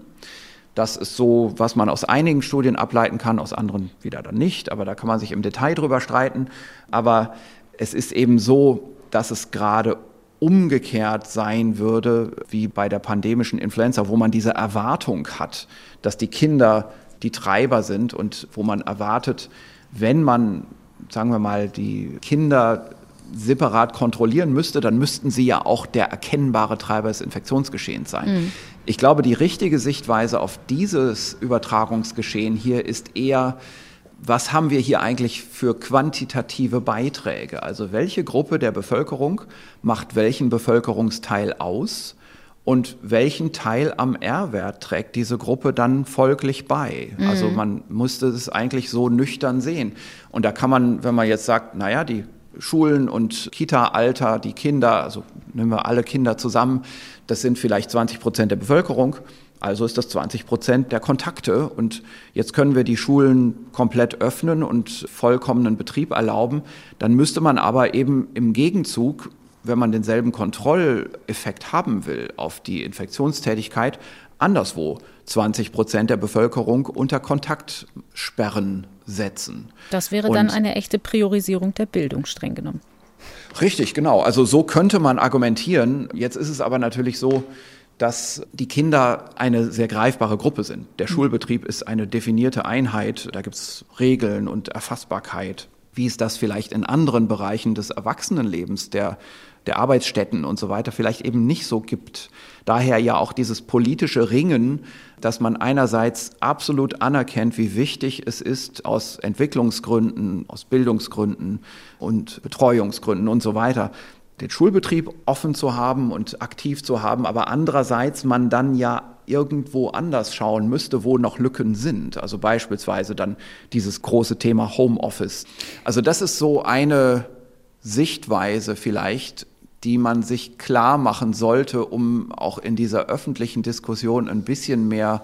Das ist so, was man aus einigen Studien ableiten kann, aus anderen wieder dann nicht. Aber da kann man sich im Detail drüber streiten. Aber es ist eben so, dass es gerade umgekehrt sein würde wie bei der pandemischen Influenza, wo man diese Erwartung hat, dass die Kinder die Treiber sind und wo man erwartet, wenn man, sagen wir mal, die Kinder separat kontrollieren müsste, dann müssten sie ja auch der erkennbare Treiber des Infektionsgeschehens sein. Mhm. Ich glaube, die richtige Sichtweise auf dieses Übertragungsgeschehen hier ist eher, was haben wir hier eigentlich für quantitative Beiträge? Also welche Gruppe der Bevölkerung macht welchen Bevölkerungsteil aus und welchen Teil am R-Wert trägt diese Gruppe dann folglich bei? Mhm. Also man musste es eigentlich so nüchtern sehen. Und da kann man, wenn man jetzt sagt, naja, die Schulen und Kita-Alter, die Kinder, also nehmen wir alle Kinder zusammen, das sind vielleicht 20 Prozent der Bevölkerung. Also ist das 20 Prozent der Kontakte. Und jetzt können wir die Schulen komplett öffnen und vollkommenen Betrieb erlauben. Dann müsste man aber eben im Gegenzug, wenn man denselben Kontrolleffekt haben will auf die Infektionstätigkeit, anderswo 20 Prozent der Bevölkerung unter Kontaktsperren setzen.
Das wäre dann eine echte Priorisierung der Bildung, streng genommen.
Richtig, genau. Also so könnte man argumentieren. Jetzt ist es aber natürlich so, dass die Kinder eine sehr greifbare Gruppe sind. Der mhm. Schulbetrieb ist eine definierte Einheit, da gibt es Regeln und Erfassbarkeit, wie es das vielleicht in anderen Bereichen des Erwachsenenlebens, der, der Arbeitsstätten und so weiter vielleicht eben nicht so gibt. Daher ja auch dieses politische Ringen, dass man einerseits absolut anerkennt, wie wichtig es ist, aus Entwicklungsgründen, aus Bildungsgründen und Betreuungsgründen und so weiter, den Schulbetrieb offen zu haben und aktiv zu haben, aber andererseits man dann ja irgendwo anders schauen müsste, wo noch Lücken sind. Also beispielsweise dann dieses große Thema Homeoffice. Also das ist so eine Sichtweise vielleicht, die man sich klar machen sollte, um auch in dieser öffentlichen Diskussion ein bisschen mehr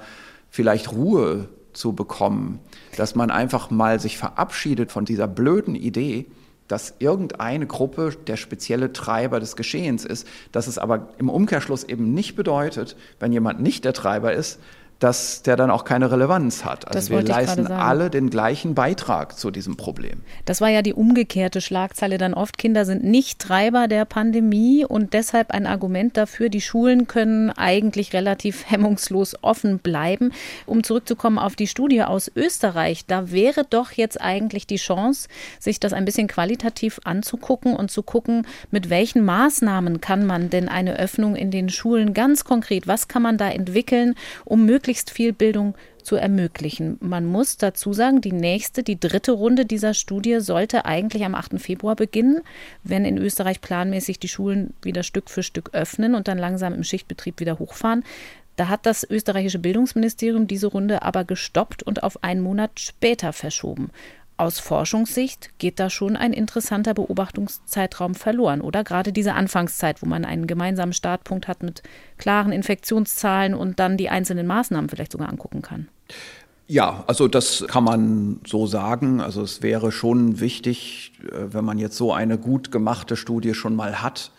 vielleicht Ruhe zu bekommen, dass man einfach mal sich verabschiedet von dieser blöden Idee, dass irgendeine Gruppe der spezielle Treiber des Geschehens ist, dass es aber im Umkehrschluss eben nicht bedeutet, wenn jemand nicht der Treiber ist, dass der dann auch keine Relevanz hat. Also wir leisten alle den gleichen Beitrag zu diesem Problem.
Das war ja die umgekehrte Schlagzeile dann oft. Kinder sind nicht Treiber der Pandemie und deshalb ein Argument dafür, die Schulen können eigentlich relativ hemmungslos offen bleiben. Um zurückzukommen auf die Studie aus Österreich, da wäre doch jetzt eigentlich die Chance, sich das ein bisschen qualitativ anzugucken und zu gucken, mit welchen Maßnahmen kann man denn eine Öffnung in den Schulen ganz konkret, was kann man da entwickeln, um möglichst möglichst viel Bildung zu ermöglichen. Man muss dazu sagen, die nächste, die dritte Runde dieser Studie sollte eigentlich am 8. Februar beginnen, wenn in Österreich planmäßig die Schulen wieder Stück für Stück öffnen und dann langsam im Schichtbetrieb wieder hochfahren. Da hat das österreichische Bildungsministerium diese Runde aber gestoppt und auf einen Monat später verschoben aus Forschungssicht geht da schon ein interessanter Beobachtungszeitraum verloren, oder? Gerade diese Anfangszeit, wo man einen gemeinsamen Startpunkt hat mit klaren Infektionszahlen und dann die einzelnen Maßnahmen vielleicht sogar angucken kann.
Ja, also das kann man so sagen. Also es wäre schon wichtig, äh, wenn man jetzt so eine gut gemachte Studie schon mal hat,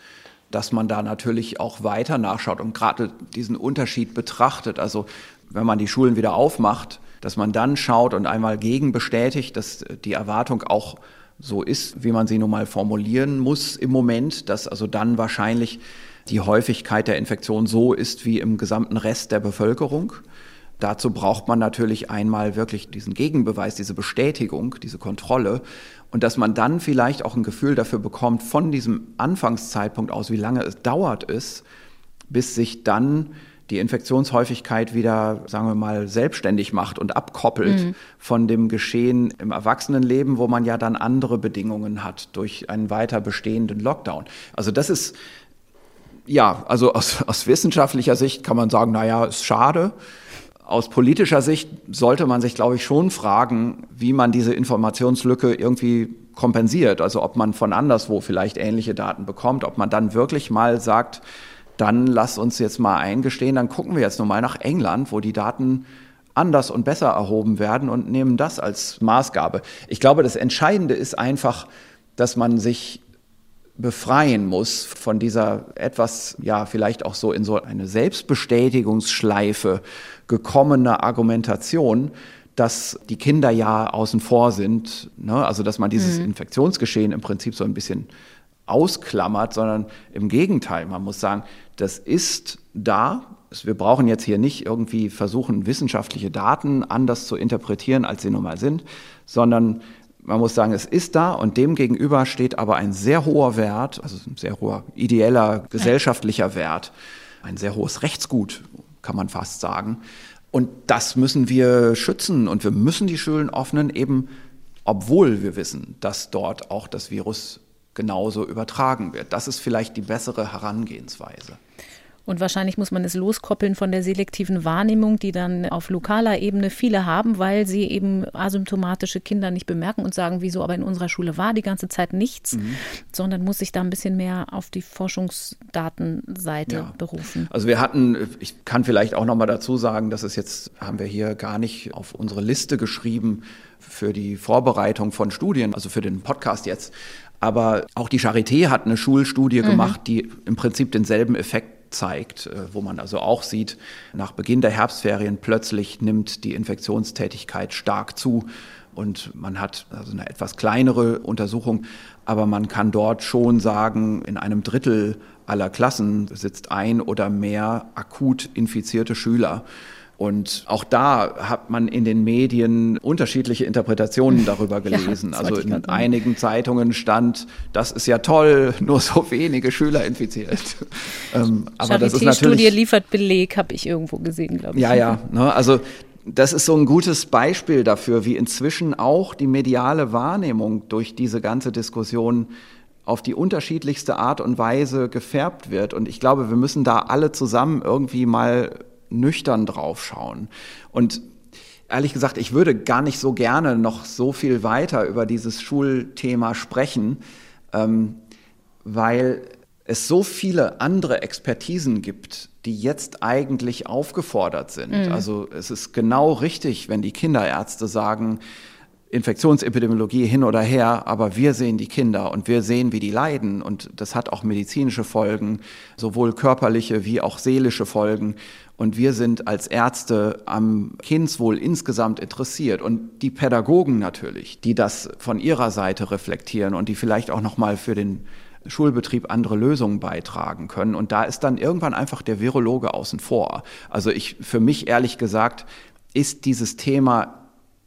dass man da natürlich auch weiter nachschaut und gerade diesen Unterschied betrachtet. Also wenn man die Schulen wieder aufmacht, dass man dann schaut und einmal gegen bestätigt, dass die Erwartung auch so ist, wie man sie nun mal formulieren muss im Moment, dass also dann wahrscheinlich die Häufigkeit der Infektion so ist wie im gesamten Rest der Bevölkerung. Dazu braucht man natürlich einmal wirklich diesen Gegenbeweis, diese Bestätigung, diese Kontrolle und dass man dann vielleicht auch ein Gefühl dafür bekommt von diesem Anfangszeitpunkt aus, wie lange es dauert ist, bis sich dann die Infektionshäufigkeit wieder, sagen wir mal, selbstständig macht und abkoppelt mhm. von dem Geschehen im Erwachsenenleben, wo man ja dann andere Bedingungen hat durch einen weiter bestehenden Lockdown. Also das ist, ja, also aus, aus wissenschaftlicher Sicht kann man sagen, naja, ist schade. Aus politischer Sicht sollte man sich, glaube ich, schon fragen, wie man diese Informationslücke irgendwie kompensiert. Also ob man von anderswo vielleicht ähnliche Daten bekommt, ob man dann wirklich mal sagt, dann lass uns jetzt mal eingestehen, dann gucken wir jetzt nochmal nach England, wo die Daten anders und besser erhoben werden und nehmen das als Maßgabe. Ich glaube, das Entscheidende ist einfach, dass man sich befreien muss von dieser etwas, ja, vielleicht auch so in so eine Selbstbestätigungsschleife gekommene Argumentation, dass die Kinder ja außen vor sind. Ne? Also, dass man dieses mhm. Infektionsgeschehen im Prinzip so ein bisschen ausklammert, sondern im Gegenteil, man muss sagen, das ist da. Wir brauchen jetzt hier nicht irgendwie versuchen, wissenschaftliche Daten anders zu interpretieren, als sie nun mal sind, sondern man muss sagen, es ist da und dem gegenüber steht aber ein sehr hoher Wert, also ein sehr hoher ideeller gesellschaftlicher Wert, ein sehr hohes Rechtsgut, kann man fast sagen. Und das müssen wir schützen und wir müssen die Schulen öffnen, eben obwohl wir wissen, dass dort auch das Virus genauso übertragen wird. Das ist vielleicht die bessere Herangehensweise.
Und wahrscheinlich muss man es loskoppeln von der selektiven Wahrnehmung, die dann auf lokaler Ebene viele haben, weil sie eben asymptomatische Kinder nicht bemerken und sagen, wieso, aber in unserer Schule war die ganze Zeit nichts, mhm. sondern muss sich da ein bisschen mehr auf die Forschungsdatenseite ja. berufen.
Also wir hatten, ich kann vielleicht auch noch mal dazu sagen, dass es jetzt, haben wir hier gar nicht auf unsere Liste geschrieben für die Vorbereitung von Studien, also für den Podcast jetzt. Aber auch die Charité hat eine Schulstudie mhm. gemacht, die im Prinzip denselben Effekt zeigt, äh, wo man also auch sieht, nach Beginn der Herbstferien plötzlich nimmt die Infektionstätigkeit stark zu und man hat also eine etwas kleinere Untersuchung, aber man kann dort schon sagen, in einem Drittel aller Klassen sitzt ein oder mehr akut infizierte Schüler. Und auch da hat man in den Medien unterschiedliche Interpretationen darüber gelesen. Ja, also in einigen Zeitungen stand, das ist ja toll, nur so wenige Schüler infiziert.
ähm, aber das ist natürlich Studie liefert Beleg, habe ich irgendwo gesehen, glaube ich.
Ja, ja. Ne, also das ist so ein gutes Beispiel dafür, wie inzwischen auch die mediale Wahrnehmung durch diese ganze Diskussion auf die unterschiedlichste Art und Weise gefärbt wird. Und ich glaube, wir müssen da alle zusammen irgendwie mal nüchtern drauf schauen. Und ehrlich gesagt, ich würde gar nicht so gerne noch so viel weiter über dieses Schulthema sprechen, ähm, weil es so viele andere Expertisen gibt, die jetzt eigentlich aufgefordert sind. Mhm. Also es ist genau richtig, wenn die Kinderärzte sagen, Infektionsepidemiologie hin oder her, aber wir sehen die Kinder und wir sehen, wie die leiden und das hat auch medizinische Folgen, sowohl körperliche wie auch seelische Folgen. Und wir sind als Ärzte am Kindswohl insgesamt interessiert und die Pädagogen natürlich, die das von ihrer Seite reflektieren und die vielleicht auch noch mal für den Schulbetrieb andere Lösungen beitragen können. Und da ist dann irgendwann einfach der Virologe außen vor. Also ich, für mich ehrlich gesagt, ist dieses Thema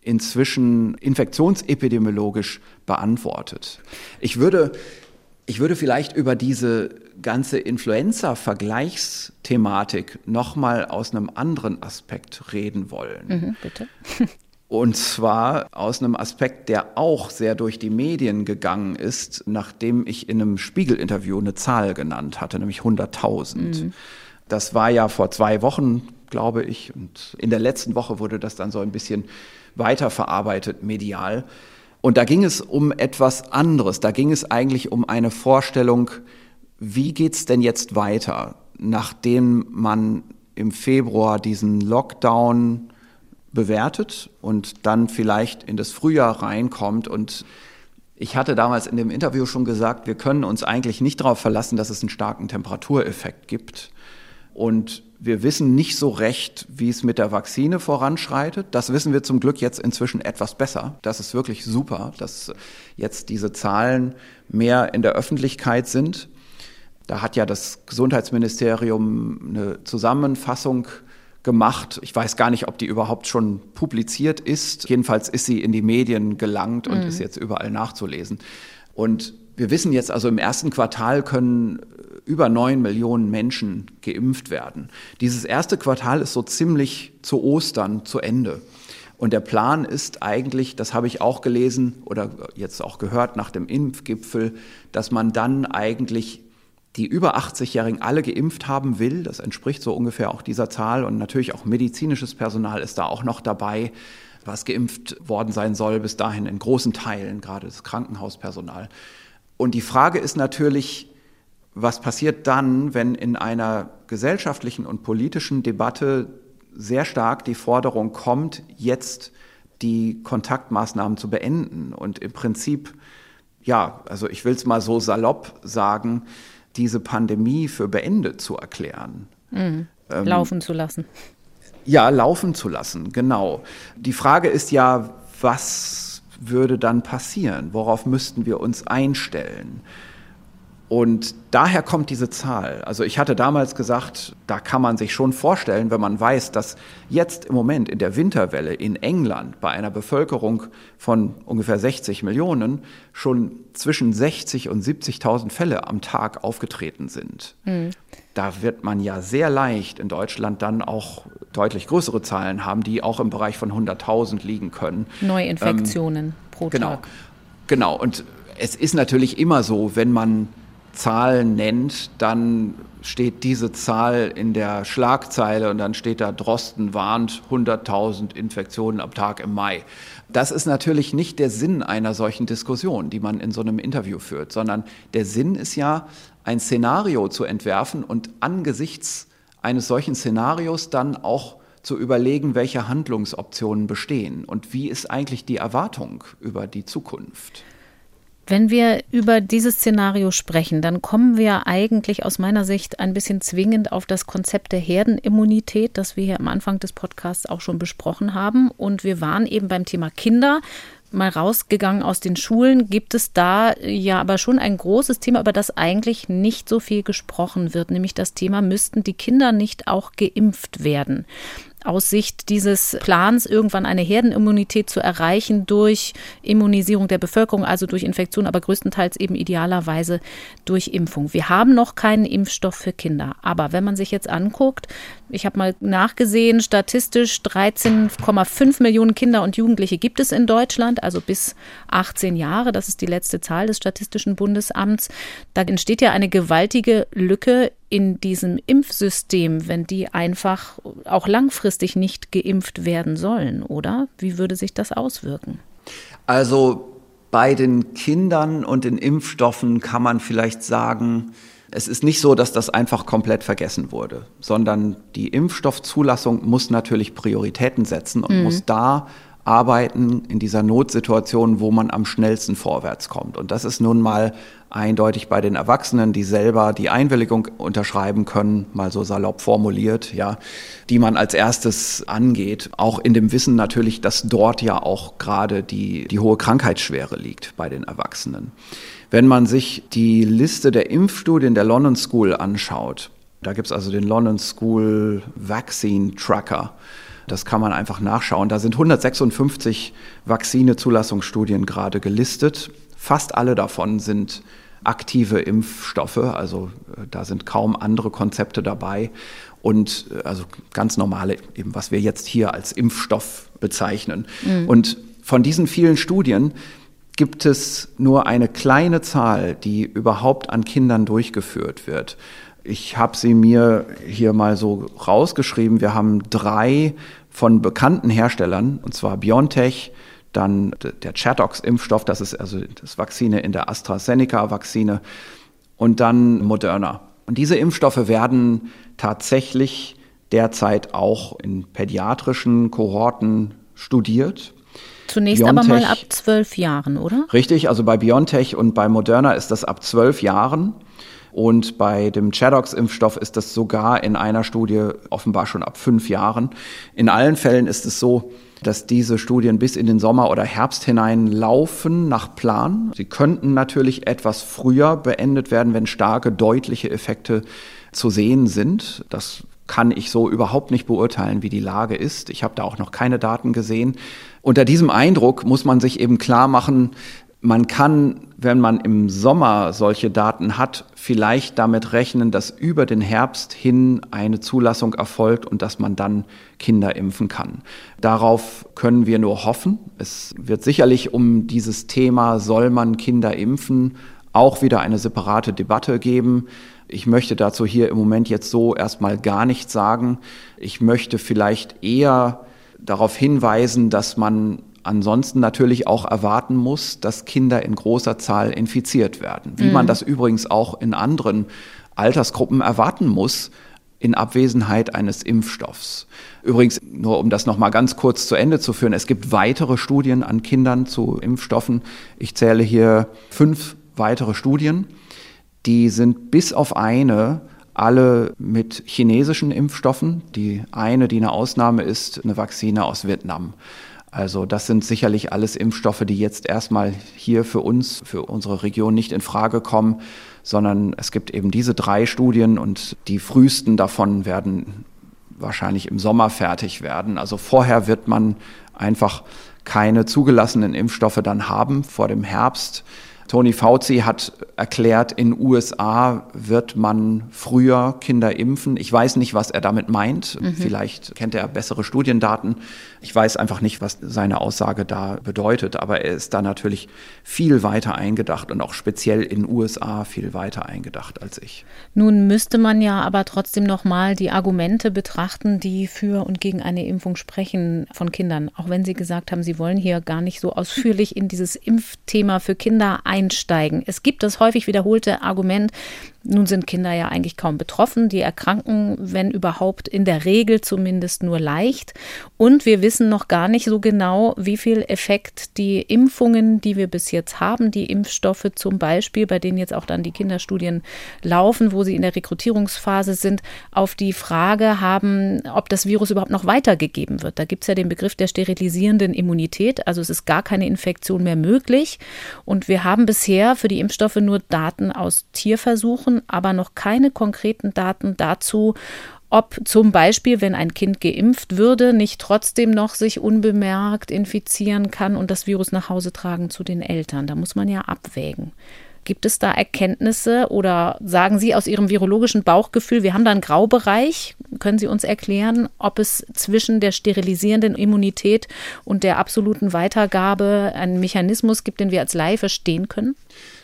inzwischen infektionsepidemiologisch beantwortet. Ich würde, ich würde vielleicht über diese ganze Influenza-Vergleichsthematik nochmal aus einem anderen Aspekt reden wollen.
Mhm, bitte.
Und zwar aus einem Aspekt, der auch sehr durch die Medien gegangen ist, nachdem ich in einem Spiegel-Interview eine Zahl genannt hatte, nämlich 100.000. Mhm. Das war ja vor zwei Wochen, glaube ich, und in der letzten Woche wurde das dann so ein bisschen weiterverarbeitet medial. Und da ging es um etwas anderes. Da ging es eigentlich um eine Vorstellung, wie geht's denn jetzt weiter, nachdem man im Februar diesen Lockdown bewertet und dann vielleicht in das Frühjahr reinkommt. Und ich hatte damals in dem Interview schon gesagt, wir können uns eigentlich nicht darauf verlassen, dass es einen starken Temperatureffekt gibt. Und wir wissen nicht so recht, wie es mit der Vakzine voranschreitet. Das wissen wir zum Glück jetzt inzwischen etwas besser. Das ist wirklich super, dass jetzt diese Zahlen mehr in der Öffentlichkeit sind. Da hat ja das Gesundheitsministerium eine Zusammenfassung gemacht. Ich weiß gar nicht, ob die überhaupt schon publiziert ist. Jedenfalls ist sie in die Medien gelangt und mhm. ist jetzt überall nachzulesen. Und wir wissen jetzt also im ersten Quartal können über neun Millionen Menschen geimpft werden. Dieses erste Quartal ist so ziemlich zu Ostern zu Ende. Und der Plan ist eigentlich, das habe ich auch gelesen oder jetzt auch gehört nach dem Impfgipfel, dass man dann eigentlich die über 80-Jährigen alle geimpft haben will. Das entspricht so ungefähr auch dieser Zahl. Und natürlich auch medizinisches Personal ist da auch noch dabei, was geimpft worden sein soll, bis dahin in großen Teilen, gerade das Krankenhauspersonal. Und die Frage ist natürlich, was passiert dann, wenn in einer gesellschaftlichen und politischen Debatte sehr stark die Forderung kommt, jetzt die Kontaktmaßnahmen zu beenden und im Prinzip, ja, also ich will es mal so salopp sagen, diese Pandemie für beendet zu erklären.
Mhm. Ähm, laufen zu lassen.
Ja, laufen zu lassen, genau. Die Frage ist ja, was würde dann passieren? Worauf müssten wir uns einstellen? Und daher kommt diese Zahl. Also ich hatte damals gesagt, da kann man sich schon vorstellen, wenn man weiß, dass jetzt im Moment in der Winterwelle in England bei einer Bevölkerung von ungefähr 60 Millionen schon zwischen 60 und 70.000 Fälle am Tag aufgetreten sind. Mhm. Da wird man ja sehr leicht in Deutschland dann auch deutlich größere Zahlen haben, die auch im Bereich von 100.000 liegen können.
Neuinfektionen ähm, pro
genau,
Tag.
Genau. Und es ist natürlich immer so, wenn man Zahlen nennt, dann steht diese Zahl in der Schlagzeile und dann steht da, Drosten warnt 100.000 Infektionen am Tag im Mai. Das ist natürlich nicht der Sinn einer solchen Diskussion, die man in so einem Interview führt, sondern der Sinn ist ja, ein Szenario zu entwerfen und angesichts eines solchen Szenarios dann auch zu überlegen, welche Handlungsoptionen bestehen und wie ist eigentlich die Erwartung über die Zukunft.
Wenn wir über dieses Szenario sprechen, dann kommen wir eigentlich aus meiner Sicht ein bisschen zwingend auf das Konzept der Herdenimmunität, das wir hier am Anfang des Podcasts auch schon besprochen haben. Und wir waren eben beim Thema Kinder mal rausgegangen aus den Schulen, gibt es da ja aber schon ein großes Thema, über das eigentlich nicht so viel gesprochen wird, nämlich das Thema, müssten die Kinder nicht auch geimpft werden? Aus Sicht dieses Plans irgendwann eine Herdenimmunität zu erreichen durch Immunisierung der Bevölkerung, also durch Infektion, aber größtenteils eben idealerweise durch Impfung. Wir haben noch keinen Impfstoff für Kinder. Aber wenn man sich jetzt anguckt, ich habe mal nachgesehen, statistisch 13,5 Millionen Kinder und Jugendliche gibt es in Deutschland, also bis 18 Jahre. Das ist die letzte Zahl des Statistischen Bundesamts. Da entsteht ja eine gewaltige Lücke in diesem Impfsystem, wenn die einfach auch langfristig nicht geimpft werden sollen, oder? Wie würde sich das auswirken?
Also bei den Kindern und den Impfstoffen kann man vielleicht sagen, Es ist nicht so, dass das einfach komplett vergessen wurde, sondern die Impfstoffzulassung muss natürlich Prioritäten setzen und mhm. muss da arbeiten in dieser Notsituation, wo man am schnellsten vorwärts kommt. Und das ist nun mal eindeutig bei den Erwachsenen, die selber die Einwilligung unterschreiben können, mal so salopp formuliert, ja, die man als erstes angeht. Auch in dem Wissen natürlich, dass dort ja auch gerade die, die hohe Krankheitsschwere liegt bei den Erwachsenen. Wenn man sich die Liste der Impfstudien der London School anschaut, da gibt es also den London School Vaccine Tracker, das kann man einfach nachschauen. Da sind 156 Vakzine-Zulassungsstudien gerade gelistet. Fast alle davon sind aktive Impfstoffe, also äh, da sind kaum andere Konzepte dabei und äh, also ganz normale, eben was wir jetzt hier als Impfstoff bezeichnen. Mhm. Und von diesen vielen Studien gibt es nur eine kleine Zahl, die überhaupt an Kindern durchgeführt wird. Ich habe sie mir hier mal so rausgeschrieben. Wir haben drei von bekannten Herstellern, und zwar BioNTech, dann der Chattox-Impfstoff, das ist also das Vakzine in der AstraZeneca-Vakzine, und dann Moderna. Und diese Impfstoffe werden tatsächlich derzeit auch in pädiatrischen Kohorten studiert.
Zunächst Biontech, aber mal ab zwölf Jahren, oder?
Richtig, also bei BioNTech und bei Moderna ist das ab zwölf Jahren. Und bei dem Chadox-Impfstoff ist das sogar in einer Studie offenbar schon ab fünf Jahren. In allen Fällen ist es so, dass diese Studien bis in den Sommer oder Herbst hinein laufen nach Plan. Sie könnten natürlich etwas früher beendet werden, wenn starke, deutliche Effekte zu sehen sind. Das kann ich so überhaupt nicht beurteilen, wie die Lage ist. Ich habe da auch noch keine Daten gesehen. Unter diesem Eindruck muss man sich eben klar machen, man kann, wenn man im Sommer solche Daten hat, vielleicht damit rechnen, dass über den Herbst hin eine Zulassung erfolgt und dass man dann Kinder impfen kann. Darauf können wir nur hoffen. Es wird sicherlich um dieses Thema, soll man Kinder impfen, auch wieder eine separate Debatte geben. Ich möchte dazu hier im Moment jetzt so erstmal gar nichts sagen. Ich möchte vielleicht eher darauf hinweisen, dass man ansonsten natürlich auch erwarten muss, dass Kinder in großer Zahl infiziert werden. Wie mhm. man das übrigens auch in anderen Altersgruppen erwarten muss, in Abwesenheit eines Impfstoffs. Übrigens, nur um das nochmal ganz kurz zu Ende zu führen, es gibt weitere Studien an Kindern zu Impfstoffen. Ich zähle hier fünf weitere Studien. Die sind bis auf eine alle mit chinesischen Impfstoffen. Die eine, die eine Ausnahme ist, eine Vakzine aus Vietnam. Also das sind sicherlich alles Impfstoffe, die jetzt erstmal hier für uns, für unsere Region nicht in Frage kommen, sondern es gibt eben diese drei Studien und die frühesten davon werden wahrscheinlich im Sommer fertig werden. Also vorher wird man einfach keine zugelassenen Impfstoffe dann haben vor dem Herbst. Tony Fauci hat erklärt, in USA wird man früher Kinder impfen. Ich weiß nicht, was er damit meint. Mhm. Vielleicht kennt er bessere Studiendaten. Ich weiß einfach nicht, was seine Aussage da bedeutet. Aber er ist da natürlich viel weiter eingedacht und auch speziell in USA viel weiter eingedacht als ich.
Nun müsste man ja aber trotzdem noch mal die Argumente betrachten, die für und gegen eine Impfung sprechen von Kindern. Auch wenn Sie gesagt haben, Sie wollen hier gar nicht so ausführlich in dieses Impfthema für Kinder ein einsteigen. Es gibt das häufig wiederholte Argument, nun sind Kinder ja eigentlich kaum betroffen. Die erkranken, wenn überhaupt, in der Regel zumindest nur leicht. Und wir wissen noch gar nicht so genau, wie viel Effekt die Impfungen, die wir bis jetzt haben, die Impfstoffe zum Beispiel, bei denen jetzt auch dann die Kinderstudien laufen, wo sie in der Rekrutierungsphase sind, auf die Frage haben, ob das Virus überhaupt noch weitergegeben wird. Da gibt es ja den Begriff der sterilisierenden Immunität. Also es ist gar keine Infektion mehr möglich. Und wir haben bisher für die Impfstoffe nur Daten aus Tierversuchen aber noch keine konkreten Daten dazu, ob zum Beispiel, wenn ein Kind geimpft würde, nicht trotzdem noch sich unbemerkt infizieren kann und das Virus nach Hause tragen zu den Eltern. Da muss man ja abwägen. Gibt es da Erkenntnisse oder sagen Sie aus Ihrem virologischen Bauchgefühl, wir haben da einen Graubereich? Können Sie uns erklären, ob es zwischen der sterilisierenden Immunität und der absoluten Weitergabe einen Mechanismus gibt, den wir als Laie verstehen können?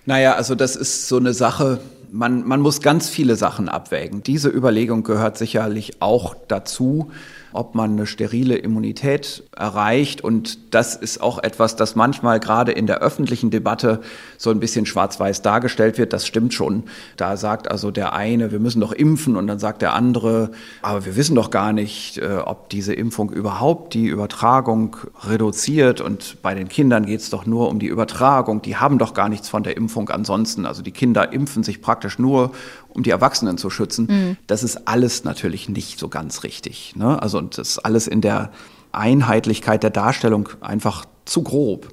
Naja, also das ist so eine Sache, man, man muss ganz viele Sachen abwägen. Diese Überlegung gehört sicherlich auch dazu ob man eine sterile Immunität erreicht. Und das ist auch etwas, das manchmal gerade in der öffentlichen Debatte so ein bisschen schwarz-weiß dargestellt wird. Das stimmt schon. Da sagt also der eine, wir müssen doch impfen und dann sagt der andere, aber wir wissen doch gar nicht, äh, ob diese Impfung überhaupt die Übertragung reduziert. Und bei den Kindern geht es doch nur um die Übertragung. Die haben doch gar nichts von der Impfung ansonsten. Also die Kinder impfen sich praktisch nur, um die Erwachsenen zu schützen. Mhm. Das ist alles natürlich nicht so ganz richtig. Ne? Also und das ist alles in der Einheitlichkeit der Darstellung einfach zu grob.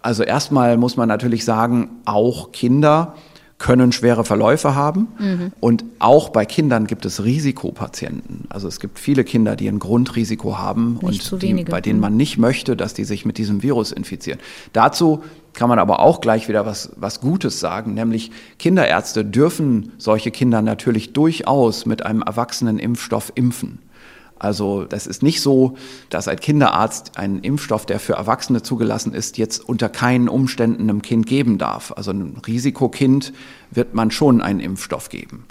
Also erstmal muss man natürlich sagen, auch Kinder können schwere Verläufe haben. Mhm. Und auch bei Kindern gibt es Risikopatienten. Also es gibt viele Kinder, die ein Grundrisiko haben nicht und die, bei denen man nicht möchte, dass die sich mit diesem Virus infizieren. Dazu kann man aber auch gleich wieder was, was Gutes sagen, nämlich Kinderärzte dürfen solche Kinder natürlich durchaus mit einem erwachsenen Impfstoff impfen. Also das ist nicht so, dass ein Kinderarzt einen Impfstoff, der für Erwachsene zugelassen ist, jetzt unter keinen Umständen einem Kind geben darf. Also einem Risikokind wird man schon einen Impfstoff geben.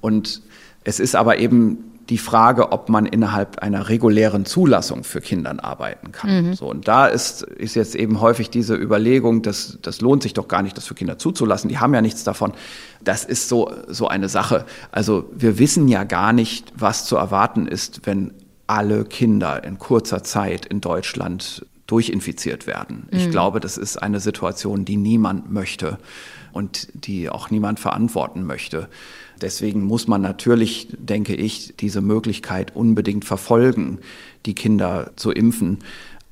Und es ist aber eben die Frage, ob man innerhalb einer regulären Zulassung für Kindern arbeiten kann. Mhm. So, und da ist, ist jetzt eben häufig diese Überlegung, dass das lohnt sich doch gar nicht, das für Kinder zuzulassen. Die haben ja nichts davon. Das ist so, so eine Sache. Also wir wissen ja gar nicht, was zu erwarten ist, wenn alle Kinder in kurzer Zeit in Deutschland durchinfiziert werden. Ich mhm. glaube, das ist eine Situation, die niemand möchte und die auch niemand verantworten möchte. Deswegen muss man natürlich, denke ich, diese Möglichkeit unbedingt verfolgen, die Kinder zu impfen.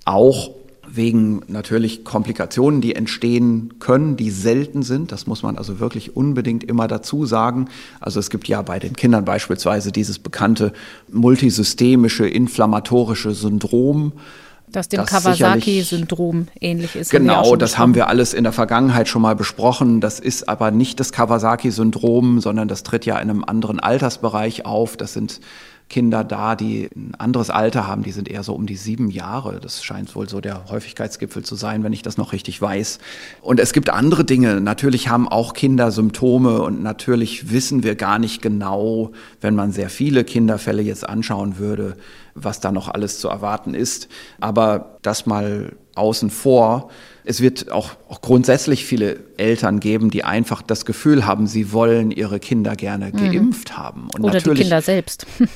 Auch wegen natürlich Komplikationen, die entstehen können, die selten sind. Das muss man also wirklich unbedingt immer dazu sagen. Also es gibt ja bei den Kindern beispielsweise dieses bekannte multisystemische inflammatorische Syndrom
das dem Kawasaki-Syndrom ähnlich ist.
Genau, das haben wir alles in der Vergangenheit schon mal besprochen. Das ist aber nicht das Kawasaki-Syndrom, sondern das tritt ja in einem anderen Altersbereich auf. Das sind Kinder da, die ein anderes Alter haben, die sind eher so um die sieben Jahre. Das scheint wohl so der Häufigkeitsgipfel zu sein, wenn ich das noch richtig weiß. Und es gibt andere Dinge. Natürlich haben auch Kinder Symptome und natürlich wissen wir gar nicht genau, wenn man sehr viele Kinderfälle jetzt anschauen würde, was da noch alles zu erwarten ist. Aber das mal außen vor. Es wird auch, auch, grundsätzlich viele Eltern geben, die einfach das Gefühl haben, sie wollen ihre Kinder gerne mhm. geimpft haben.
Und Oder die Kinder selbst.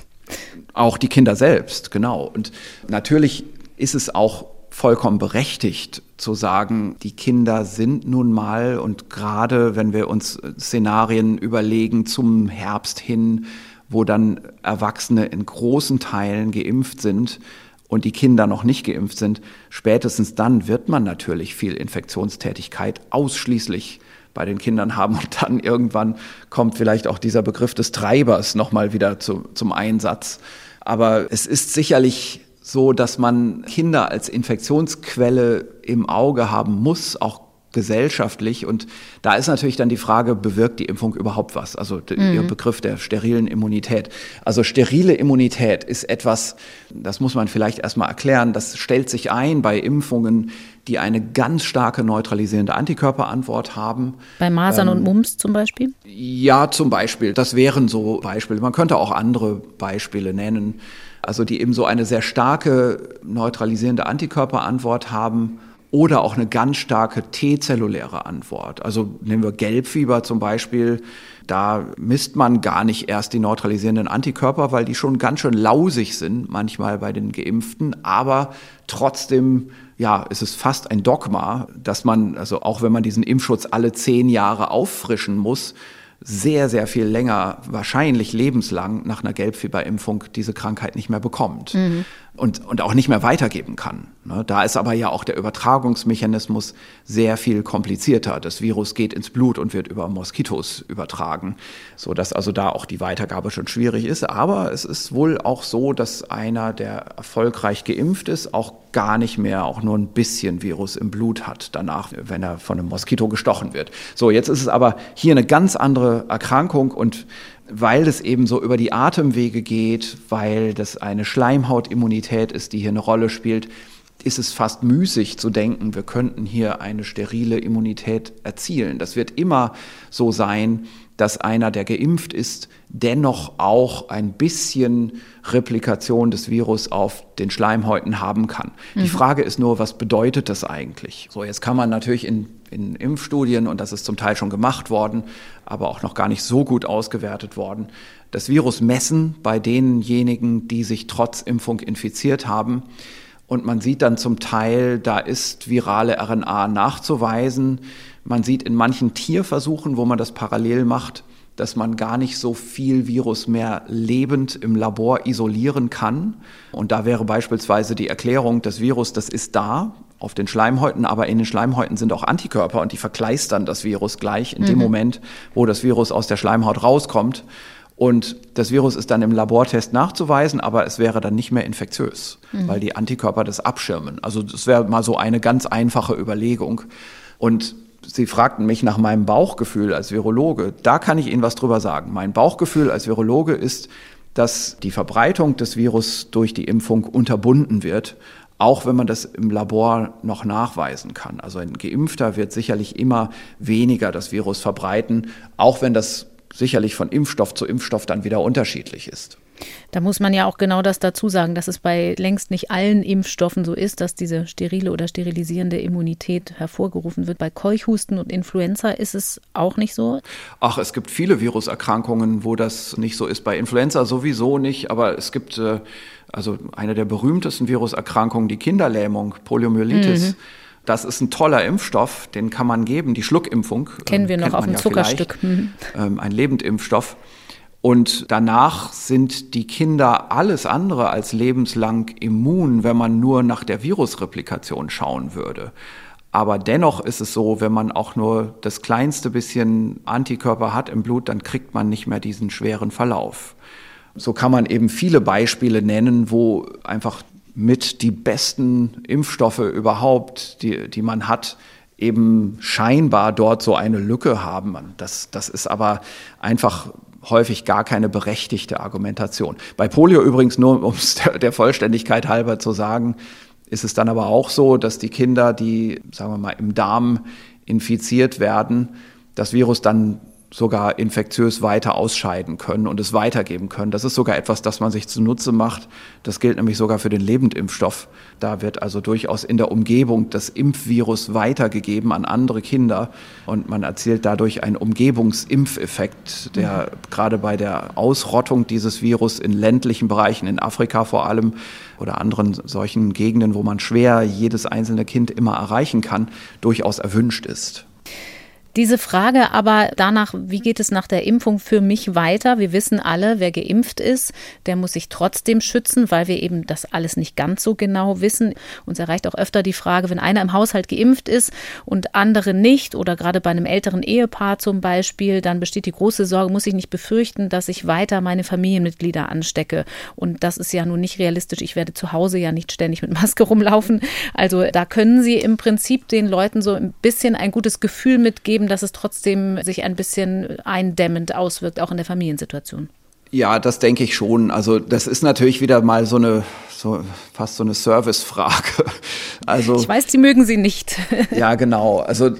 Auch die Kinder selbst, genau. Und natürlich ist es auch vollkommen berechtigt zu sagen, die Kinder sind nun mal und gerade wenn wir uns Szenarien überlegen zum Herbst hin, wo dann Erwachsene in großen Teilen geimpft sind und die Kinder noch nicht geimpft sind, spätestens dann wird man natürlich viel Infektionstätigkeit ausschließlich bei den Kindern haben. Und dann irgendwann kommt vielleicht auch dieser Begriff des Treibers nochmal wieder zu, zum Einsatz. Aber es ist sicherlich so, dass man Kinder als Infektionsquelle im Auge haben muss, auch gesellschaftlich. Und da ist natürlich dann die Frage, bewirkt die Impfung überhaupt was? Also mhm. Ihr Begriff der sterilen Immunität. Also sterile Immunität ist etwas, das muss man vielleicht erstmal erklären, das stellt sich ein bei Impfungen, die eine ganz starke neutralisierende Antikörperantwort haben.
Bei Masern ähm, und Mumps zum Beispiel?
Ja, zum Beispiel. Das wären so Beispiele. Man könnte auch andere Beispiele nennen. Also die eben so eine sehr starke neutralisierende Antikörperantwort haben oder auch eine ganz starke T-zelluläre Antwort. Also nehmen wir Gelbfieber zum Beispiel. Da misst man gar nicht erst die neutralisierenden Antikörper, weil die schon ganz schön lausig sind, manchmal bei den Geimpften. Aber trotzdem, ja, ist es fast ein Dogma, dass man, also auch wenn man diesen Impfschutz alle zehn Jahre auffrischen muss, sehr, sehr viel länger, wahrscheinlich lebenslang nach einer Gelbfieberimpfung diese Krankheit nicht mehr bekommt. Mhm und, und auch nicht mehr weitergeben kann. Ne? Da ist aber ja auch der Übertragungsmechanismus sehr viel komplizierter. Das Virus geht ins Blut und wird über Moskitos übertragen, so dass also da auch die Weitergabe schon schwierig ist. Aber es ist wohl auch so, dass einer, der erfolgreich geimpft ist, auch gar nicht mehr auch nur ein bisschen Virus im Blut hat danach, wenn er von einem Moskito gestochen wird. So, jetzt ist es aber hier eine ganz andere Erkrankung und weil es eben so über die Atemwege geht, weil das eine Schleimhautimmunität ist, die hier eine Rolle spielt, ist es fast müßig zu denken, wir könnten hier eine sterile Immunität erzielen. Das wird immer so sein, dass einer, der geimpft ist, dennoch auch ein bisschen Replikation des Virus auf den Schleimhäuten haben kann. Mhm. Die Frage ist nur, was bedeutet das eigentlich? So, jetzt kann man natürlich in, in Impfstudien, und das ist zum Teil schon gemacht worden, aber auch noch gar nicht so gut ausgewertet worden, das Virus messen bei denjenigen, die sich trotz Impfung infiziert haben. Und man sieht dann zum Teil, da ist virale RNA nachzuweisen. Man sieht in manchen Tierversuchen, wo man das parallel macht, dass man gar nicht so viel Virus mehr lebend im Labor isolieren kann. Und da wäre beispielsweise die Erklärung, das Virus, das ist da auf den Schleimhäuten, aber in den Schleimhäuten sind auch Antikörper und die verkleistern das Virus gleich in mhm. dem Moment, wo das Virus aus der Schleimhaut rauskommt. Und das Virus ist dann im Labortest nachzuweisen, aber es wäre dann nicht mehr infektiös, mhm. weil die Antikörper das abschirmen. Also das wäre mal so eine ganz einfache Überlegung. Und Sie fragten mich nach meinem Bauchgefühl als Virologe. Da kann ich Ihnen was drüber sagen. Mein Bauchgefühl als Virologe ist, dass die Verbreitung des Virus durch die Impfung unterbunden wird, auch wenn man das im Labor noch nachweisen kann. Also ein Geimpfter wird sicherlich immer weniger das Virus verbreiten, auch wenn das sicherlich von Impfstoff zu Impfstoff dann wieder unterschiedlich ist.
Da muss man ja auch genau das dazu sagen, dass es bei längst nicht allen Impfstoffen so ist, dass diese sterile oder sterilisierende Immunität hervorgerufen wird. Bei Keuchhusten und Influenza ist es auch nicht so.
Ach, es gibt viele Viruserkrankungen, wo das nicht so ist. Bei Influenza sowieso nicht, aber es gibt äh, also eine der berühmtesten Viruserkrankungen, die Kinderlähmung, Poliomyelitis. Mhm. Das ist ein toller Impfstoff, den kann man geben, die Schluckimpfung.
Kennen wir ähm, noch auf dem ja Zuckerstück.
Mhm. Ähm, ein Lebendimpfstoff. Und danach sind die Kinder alles andere als lebenslang immun, wenn man nur nach der Virusreplikation schauen würde. Aber dennoch ist es so, wenn man auch nur das kleinste bisschen Antikörper hat im Blut, dann kriegt man nicht mehr diesen schweren Verlauf. So kann man eben viele Beispiele nennen, wo einfach mit die besten Impfstoffe überhaupt, die, die man hat, eben scheinbar dort so eine Lücke haben. Das, das ist aber einfach häufig gar keine berechtigte Argumentation. Bei Polio übrigens nur, um es der, Vollständigkeit halber zu sagen, ist es dann aber auch so, dass die Kinder, die, sagen wir mal, im Darm infiziert werden, das Virus dann sogar infektiös weiter ausscheiden können und es weitergeben können. Das ist sogar etwas, das man sich zunutze macht. Das gilt nämlich sogar für den Lebendimpfstoff. Da wird also durchaus in der Umgebung das Impfvirus weitergegeben an andere Kinder und man erzielt dadurch einen Umgebungsimpfeffekt, der mhm. gerade bei der Ausrottung dieses Virus in ländlichen Bereichen, in Afrika vor allem oder anderen solchen Gegenden, wo man schwer jedes einzelne Kind immer erreichen kann, durchaus erwünscht ist.
Diese Frage aber danach, wie geht es nach der Impfung für mich weiter? Wir wissen alle, wer geimpft ist, der muss sich trotzdem schützen, weil wir eben das alles nicht ganz so genau wissen. Uns erreicht auch öfter die Frage, wenn einer im Haushalt geimpft ist und andere nicht oder gerade bei einem älteren Ehepaar zum Beispiel, dann besteht die große Sorge, muss ich nicht befürchten, dass ich weiter meine Familienmitglieder anstecke. Und das ist ja nun nicht realistisch. Ich werde zu Hause ja nicht ständig mit Maske rumlaufen. Also da können Sie im Prinzip den Leuten so ein bisschen ein gutes Gefühl mitgeben, dass es trotzdem sich ein bisschen eindämmend auswirkt, auch in der Familiensituation.
Ja, das denke ich schon. Also das ist natürlich wieder mal so eine so fast so eine Servicefrage.
Also ich weiß, Sie mögen sie nicht.
ja, genau. Also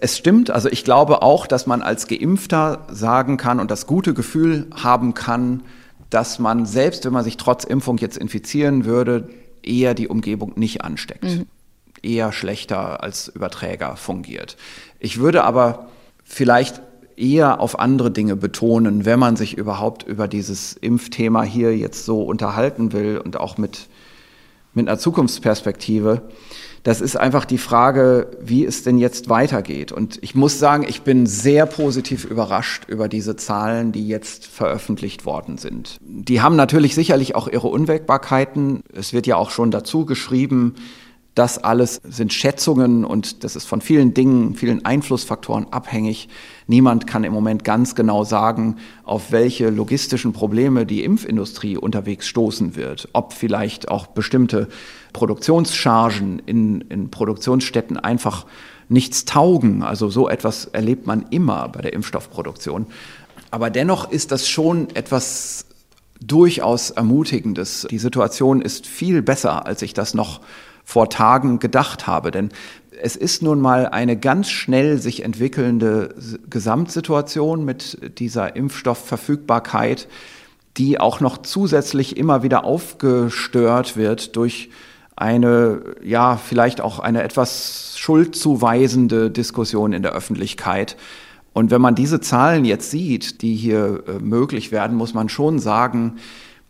es stimmt. Also ich glaube auch, dass man als Geimpfter sagen kann und das gute Gefühl haben kann, dass man selbst, wenn man sich trotz Impfung jetzt infizieren würde, eher die Umgebung nicht ansteckt. Mhm eher schlechter als Überträger fungiert. Ich würde aber vielleicht eher auf andere Dinge betonen, wenn man sich überhaupt über dieses Impfthema hier jetzt so unterhalten will und auch mit, mit einer Zukunftsperspektive. Das ist einfach die Frage, wie es denn jetzt weitergeht. Und ich muss sagen, ich bin sehr positiv überrascht über diese Zahlen, die jetzt veröffentlicht worden sind. Die haben natürlich sicherlich auch ihre Unwägbarkeiten. Es wird ja auch schon dazu geschrieben, das alles sind Schätzungen und das ist von vielen Dingen, vielen Einflussfaktoren abhängig. Niemand kann im Moment ganz genau sagen, auf welche logistischen Probleme die Impfindustrie unterwegs stoßen wird. Ob vielleicht auch bestimmte Produktionschargen in, in Produktionsstätten einfach nichts taugen. Also so etwas erlebt man immer bei der Impfstoffproduktion. Aber dennoch ist das schon etwas durchaus Ermutigendes. Die Situation ist viel besser, als ich das noch vor Tagen gedacht habe. Denn es ist nun mal eine ganz schnell sich entwickelnde Gesamtsituation mit dieser Impfstoffverfügbarkeit, die auch noch zusätzlich immer wieder aufgestört wird durch eine, ja, vielleicht auch eine etwas schuldzuweisende Diskussion in der Öffentlichkeit. Und wenn man diese Zahlen jetzt sieht, die hier äh, möglich werden, muss man schon sagen,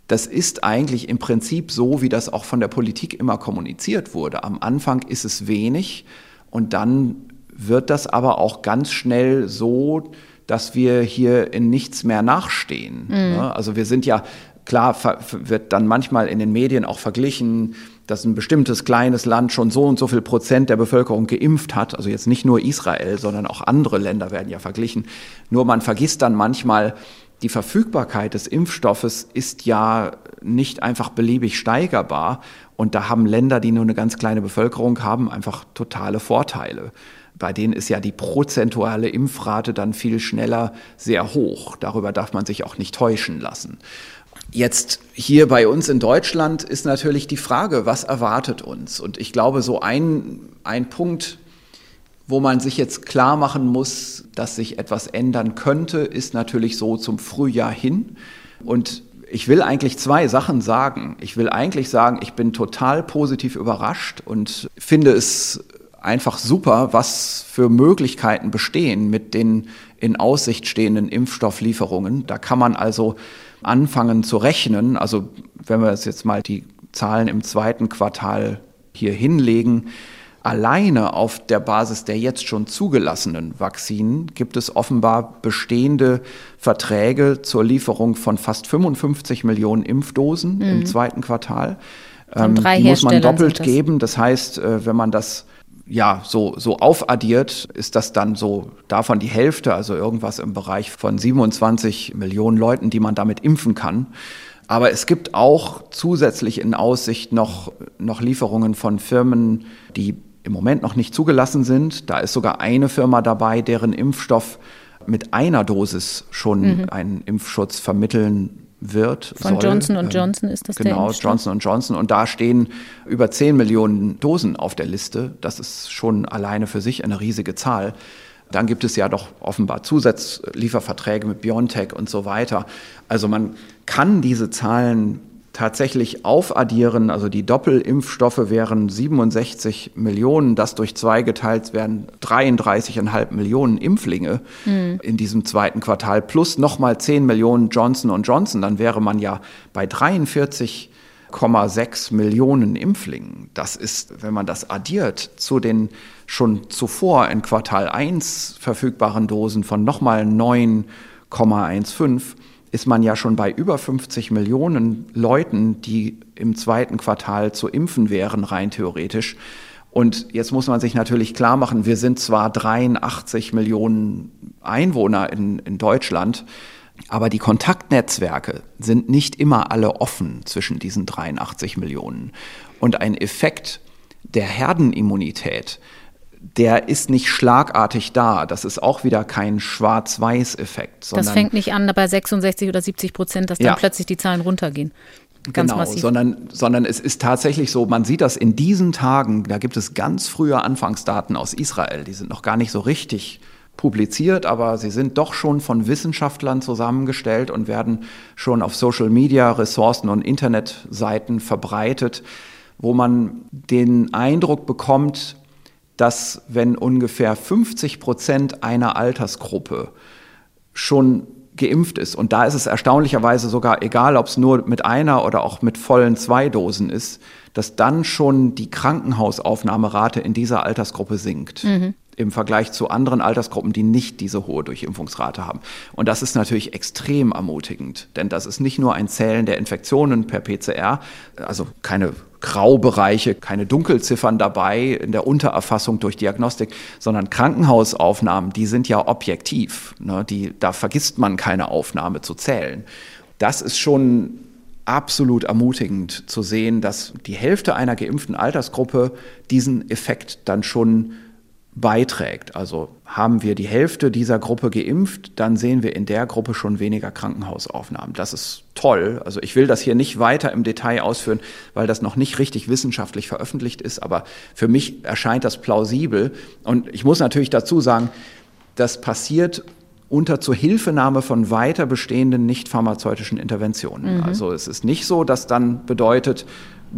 das ist eigentlich im Prinzip so, wie das auch von der Politik immer kommuniziert wurde. Am Anfang ist es wenig und dann wird das aber auch ganz schnell so, dass wir hier in nichts mehr nachstehen. Mhm. Also wir sind ja, klar wird dann manchmal in den Medien auch verglichen, dass ein bestimmtes kleines Land schon so und so viel Prozent der Bevölkerung geimpft hat. Also jetzt nicht nur Israel, sondern auch andere Länder werden ja verglichen. Nur man vergisst dann manchmal, die Verfügbarkeit des Impfstoffes ist ja nicht einfach beliebig steigerbar. Und da haben Länder, die nur eine ganz kleine Bevölkerung haben, einfach totale Vorteile. Bei denen ist ja die prozentuale Impfrate dann viel schneller sehr hoch. Darüber darf man sich auch nicht täuschen lassen. Jetzt hier bei uns in Deutschland ist natürlich die Frage, was erwartet uns? Und ich glaube, so ein, ein Punkt, wo man sich jetzt klar machen muss, dass sich etwas ändern könnte, ist natürlich so zum Frühjahr hin. Und ich will eigentlich zwei Sachen sagen. Ich will eigentlich sagen, ich bin total positiv überrascht und finde es einfach super, was für Möglichkeiten bestehen mit den in Aussicht stehenden Impfstofflieferungen. Da kann man also anfangen zu rechnen. Also wenn wir jetzt mal die Zahlen im zweiten Quartal hier hinlegen, alleine auf der Basis der jetzt schon zugelassenen Vakzinen gibt es offenbar bestehende Verträge zur Lieferung von fast 55 Millionen Impfdosen mhm. im zweiten Quartal.
Ähm, die
muss man doppelt das. geben. Das heißt, äh, wenn man das ja, so, so aufaddiert, ist das dann so davon die Hälfte, also irgendwas im Bereich von 27 Millionen Leuten, die man damit impfen kann. Aber es gibt auch zusätzlich in Aussicht noch, noch Lieferungen von Firmen, die im Moment noch nicht zugelassen sind. Da ist sogar eine Firma dabei, deren Impfstoff mit einer Dosis schon mhm. einen Impfschutz vermitteln wird.
Von soll. Johnson ähm, Johnson ist das
Genau, der Johnson Johnson. Und da stehen über 10 Millionen Dosen auf der Liste. Das ist schon alleine für sich eine riesige Zahl. Dann gibt es ja doch offenbar Zusatzlieferverträge mit BioNTech und so weiter. Also man kann diese Zahlen tatsächlich aufaddieren, also die Doppelimpfstoffe wären 67 Millionen, das durch zwei geteilt werden 33,5 Millionen Impflinge mhm. in diesem zweiten Quartal plus nochmal 10 Millionen Johnson Johnson, dann wäre man ja bei 43,6 Millionen Impflingen. Das ist, wenn man das addiert zu den schon zuvor in Quartal 1 verfügbaren Dosen von nochmal 9,15, ist man ja schon bei über 50 Millionen Leuten, die im zweiten Quartal zu impfen wären, rein theoretisch. Und jetzt muss man sich natürlich klar machen, wir sind zwar 83 Millionen Einwohner in, in Deutschland, aber die Kontaktnetzwerke sind nicht immer alle offen zwischen diesen 83 Millionen. Und ein Effekt der Herdenimmunität, der ist nicht schlagartig da. Das ist auch wieder kein Schwarz-Weiß-Effekt.
Das fängt nicht an bei 66 oder 70 Prozent, dass dann ja. plötzlich die Zahlen runtergehen.
Ganz genau, massiv. Sondern, sondern es ist tatsächlich so, man sieht das in diesen Tagen, da gibt es ganz frühe Anfangsdaten aus Israel, die sind noch gar nicht so richtig publiziert, aber sie sind doch schon von Wissenschaftlern zusammengestellt und werden schon auf Social Media, Ressourcen und Internetseiten verbreitet, wo man den Eindruck bekommt, dass wenn ungefähr 50 Prozent einer Altersgruppe schon geimpft ist, und da ist es erstaunlicherweise sogar egal, ob es nur mit einer oder auch mit vollen zwei Dosen ist, dass dann schon die Krankenhausaufnahmerate in dieser Altersgruppe sinkt. Mhm im Vergleich zu anderen Altersgruppen, die nicht diese hohe Durchimpfungsrate haben. Und das ist natürlich extrem ermutigend, denn das ist nicht nur ein Zählen der Infektionen per PCR, also keine Graubereiche, keine Dunkelziffern dabei in der Untererfassung durch Diagnostik, sondern Krankenhausaufnahmen, die sind ja objektiv. Ne? Die, da vergisst man keine Aufnahme zu zählen. Das ist schon absolut ermutigend zu sehen, dass die Hälfte einer geimpften Altersgruppe diesen Effekt dann schon beiträgt. Also haben wir die Hälfte dieser Gruppe geimpft, dann sehen wir in der Gruppe schon weniger Krankenhausaufnahmen. Das ist toll. Also ich will das hier nicht weiter im Detail ausführen, weil das noch nicht richtig wissenschaftlich veröffentlicht ist, aber für mich erscheint das plausibel. Und ich muss natürlich dazu sagen, das passiert unter Zuhilfenahme von weiter bestehenden nicht pharmazeutischen Interventionen. Mhm. Also es ist nicht so, dass dann bedeutet,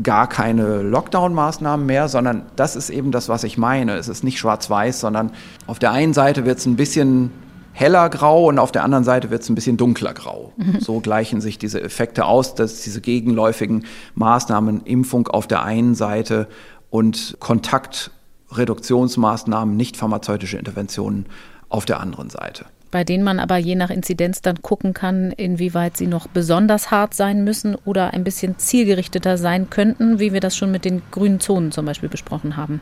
gar keine Lockdown-Maßnahmen mehr, sondern das ist eben das, was ich meine. Es ist nicht schwarz-weiß, sondern auf der einen Seite wird es ein bisschen heller grau und auf der anderen Seite wird es ein bisschen dunkler grau. Mhm. So gleichen sich diese Effekte aus, dass diese gegenläufigen Maßnahmen, Impfung auf der einen Seite und Kontaktreduktionsmaßnahmen, nicht pharmazeutische Interventionen auf der anderen Seite
bei denen man aber je nach Inzidenz dann gucken kann, inwieweit sie noch besonders hart sein müssen oder ein bisschen zielgerichteter sein könnten, wie wir das schon mit den grünen Zonen zum Beispiel besprochen haben.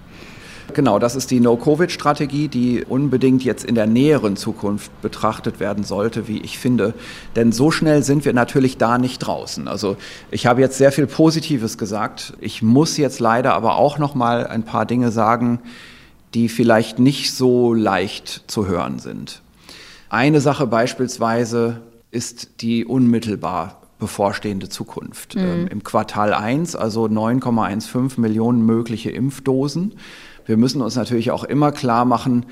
Genau, das ist die No-Covid-Strategie, die unbedingt jetzt in der näheren Zukunft betrachtet werden sollte, wie ich finde. Denn so schnell sind wir natürlich da nicht draußen. Also ich habe jetzt sehr viel Positives gesagt. Ich muss jetzt leider aber auch noch mal ein paar Dinge sagen, die vielleicht nicht so leicht zu hören sind. Eine Sache beispielsweise ist die unmittelbar bevorstehende Zukunft. Mhm. Ähm, Im Quartal 1, also 9,15 Millionen mögliche Impfdosen. Wir müssen uns natürlich auch immer klar machen,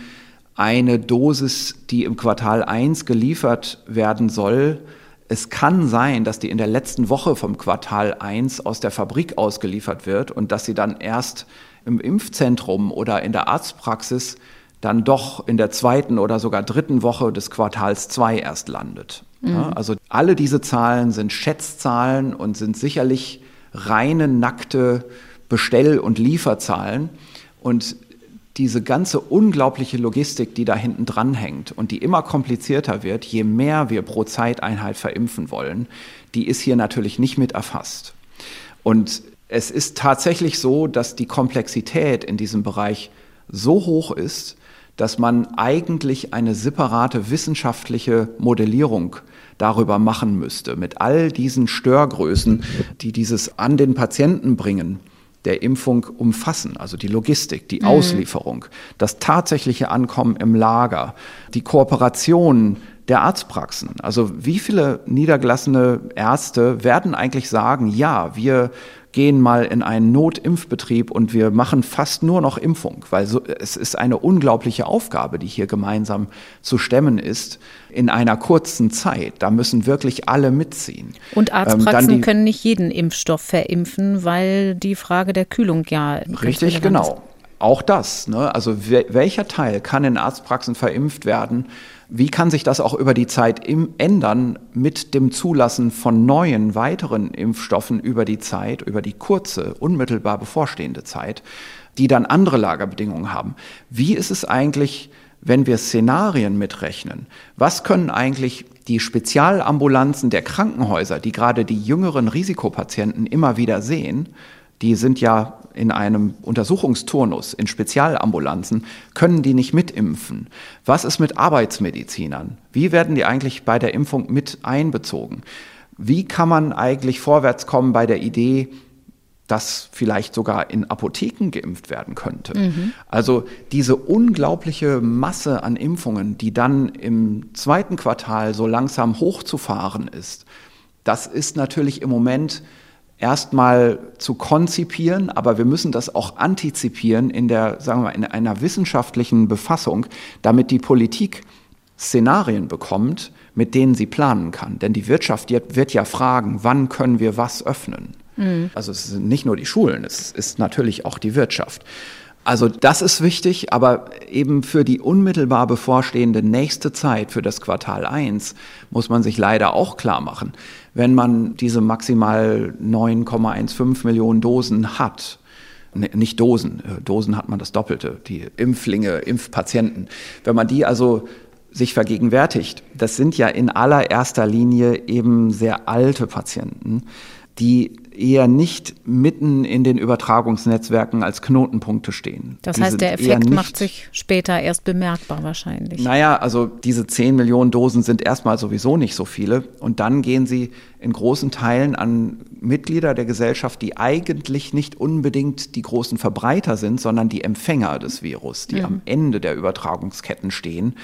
eine Dosis, die im Quartal 1 geliefert werden soll, es kann sein, dass die in der letzten Woche vom Quartal 1 aus der Fabrik ausgeliefert wird und dass sie dann erst im Impfzentrum oder in der Arztpraxis dann doch in der zweiten oder sogar dritten Woche des Quartals 2 erst landet. Mhm. Ja, also alle diese Zahlen sind Schätzzahlen und sind sicherlich reine, nackte Bestell- und Lieferzahlen. Und diese ganze unglaubliche Logistik, die da hinten dran hängt und die immer komplizierter wird, je mehr wir pro Zeiteinheit verimpfen wollen, die ist hier natürlich nicht mit erfasst. Und es ist tatsächlich so, dass die Komplexität in diesem Bereich so hoch ist, dass man eigentlich eine separate wissenschaftliche Modellierung darüber machen müsste, mit all diesen Störgrößen, die dieses an den Patienten bringen der Impfung umfassen, also die Logistik, die mhm. Auslieferung, das tatsächliche Ankommen im Lager, die Kooperation der Arztpraxen. Also wie viele niedergelassene Ärzte werden eigentlich sagen, ja, wir gehen mal in einen Notimpfbetrieb und wir machen fast nur noch Impfung, weil so, es ist eine unglaubliche Aufgabe, die hier gemeinsam zu stemmen ist in einer kurzen Zeit. Da müssen wirklich alle mitziehen.
Und Arztpraxen ähm, können nicht jeden Impfstoff verimpfen, weil die Frage der Kühlung ja
richtig genau. Ist. Auch das. Ne? Also welcher Teil kann in Arztpraxen verimpft werden? Wie kann sich das auch über die Zeit im ändern mit dem Zulassen von neuen, weiteren Impfstoffen über die Zeit, über die kurze, unmittelbar bevorstehende Zeit, die dann andere Lagerbedingungen haben? Wie ist es eigentlich, wenn wir Szenarien mitrechnen? Was können eigentlich die Spezialambulanzen der Krankenhäuser, die gerade die jüngeren Risikopatienten immer wieder sehen, die sind ja in einem Untersuchungsturnus, in Spezialambulanzen, können die nicht mitimpfen. Was ist mit Arbeitsmedizinern? Wie werden die eigentlich bei der Impfung mit einbezogen? Wie kann man eigentlich vorwärts kommen bei der Idee, dass vielleicht sogar in Apotheken geimpft werden könnte. Mhm. Also diese unglaubliche Masse an Impfungen, die dann im zweiten Quartal so langsam hochzufahren ist, das ist natürlich im Moment erstmal zu konzipieren, aber wir müssen das auch antizipieren in der, sagen wir mal, in einer wissenschaftlichen Befassung, damit die Politik Szenarien bekommt, mit denen sie planen kann. Denn die Wirtschaft wird ja fragen, wann können wir was öffnen? Mhm. Also es sind nicht nur die Schulen, es ist natürlich auch die Wirtschaft. Also das ist wichtig, aber eben für die unmittelbar bevorstehende nächste Zeit, für das Quartal 1, muss man sich leider auch klar machen, wenn man diese maximal 9,15 Millionen Dosen hat, nicht Dosen, äh, Dosen hat man das Doppelte, die Impflinge, Impfpatienten, wenn man die also sich vergegenwärtigt, das sind ja in allererster Linie eben sehr alte Patienten, die eher nicht mitten in den Übertragungsnetzwerken als Knotenpunkte stehen.
Das
Die
heißt, der Effekt macht sich später erst bemerkbar wahrscheinlich.
Naja, also diese 10 Millionen Dosen sind erstmal sowieso nicht so viele. Und dann gehen sie in großen Teilen an Mitglieder der Gesellschaft, die eigentlich nicht unbedingt die großen Verbreiter sind, sondern die Empfänger des Virus, die am Ende der Übertragungsketten stehen.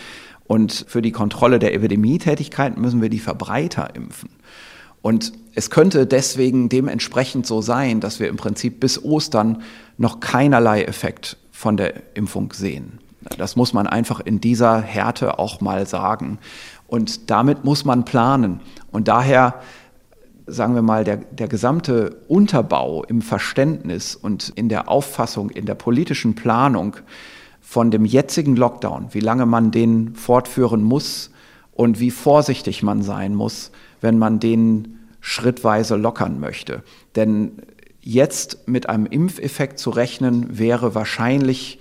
Und für die Kontrolle der Epidemietätigkeit müssen wir die Verbreiter impfen. Und es könnte deswegen dementsprechend so sein, dass wir im Prinzip bis Ostern noch keinerlei Effekt von der Impfung sehen. Das muss man einfach in dieser Härte auch mal sagen. Und damit muss man planen. Und daher, sagen wir mal, der, der gesamte Unterbau im Verständnis und in der Auffassung, in der politischen Planung von dem jetzigen Lockdown, wie lange man den fortführen muss und wie vorsichtig man sein muss, wenn man den schrittweise lockern möchte. Denn jetzt mit einem Impfeffekt zu rechnen, wäre wahrscheinlich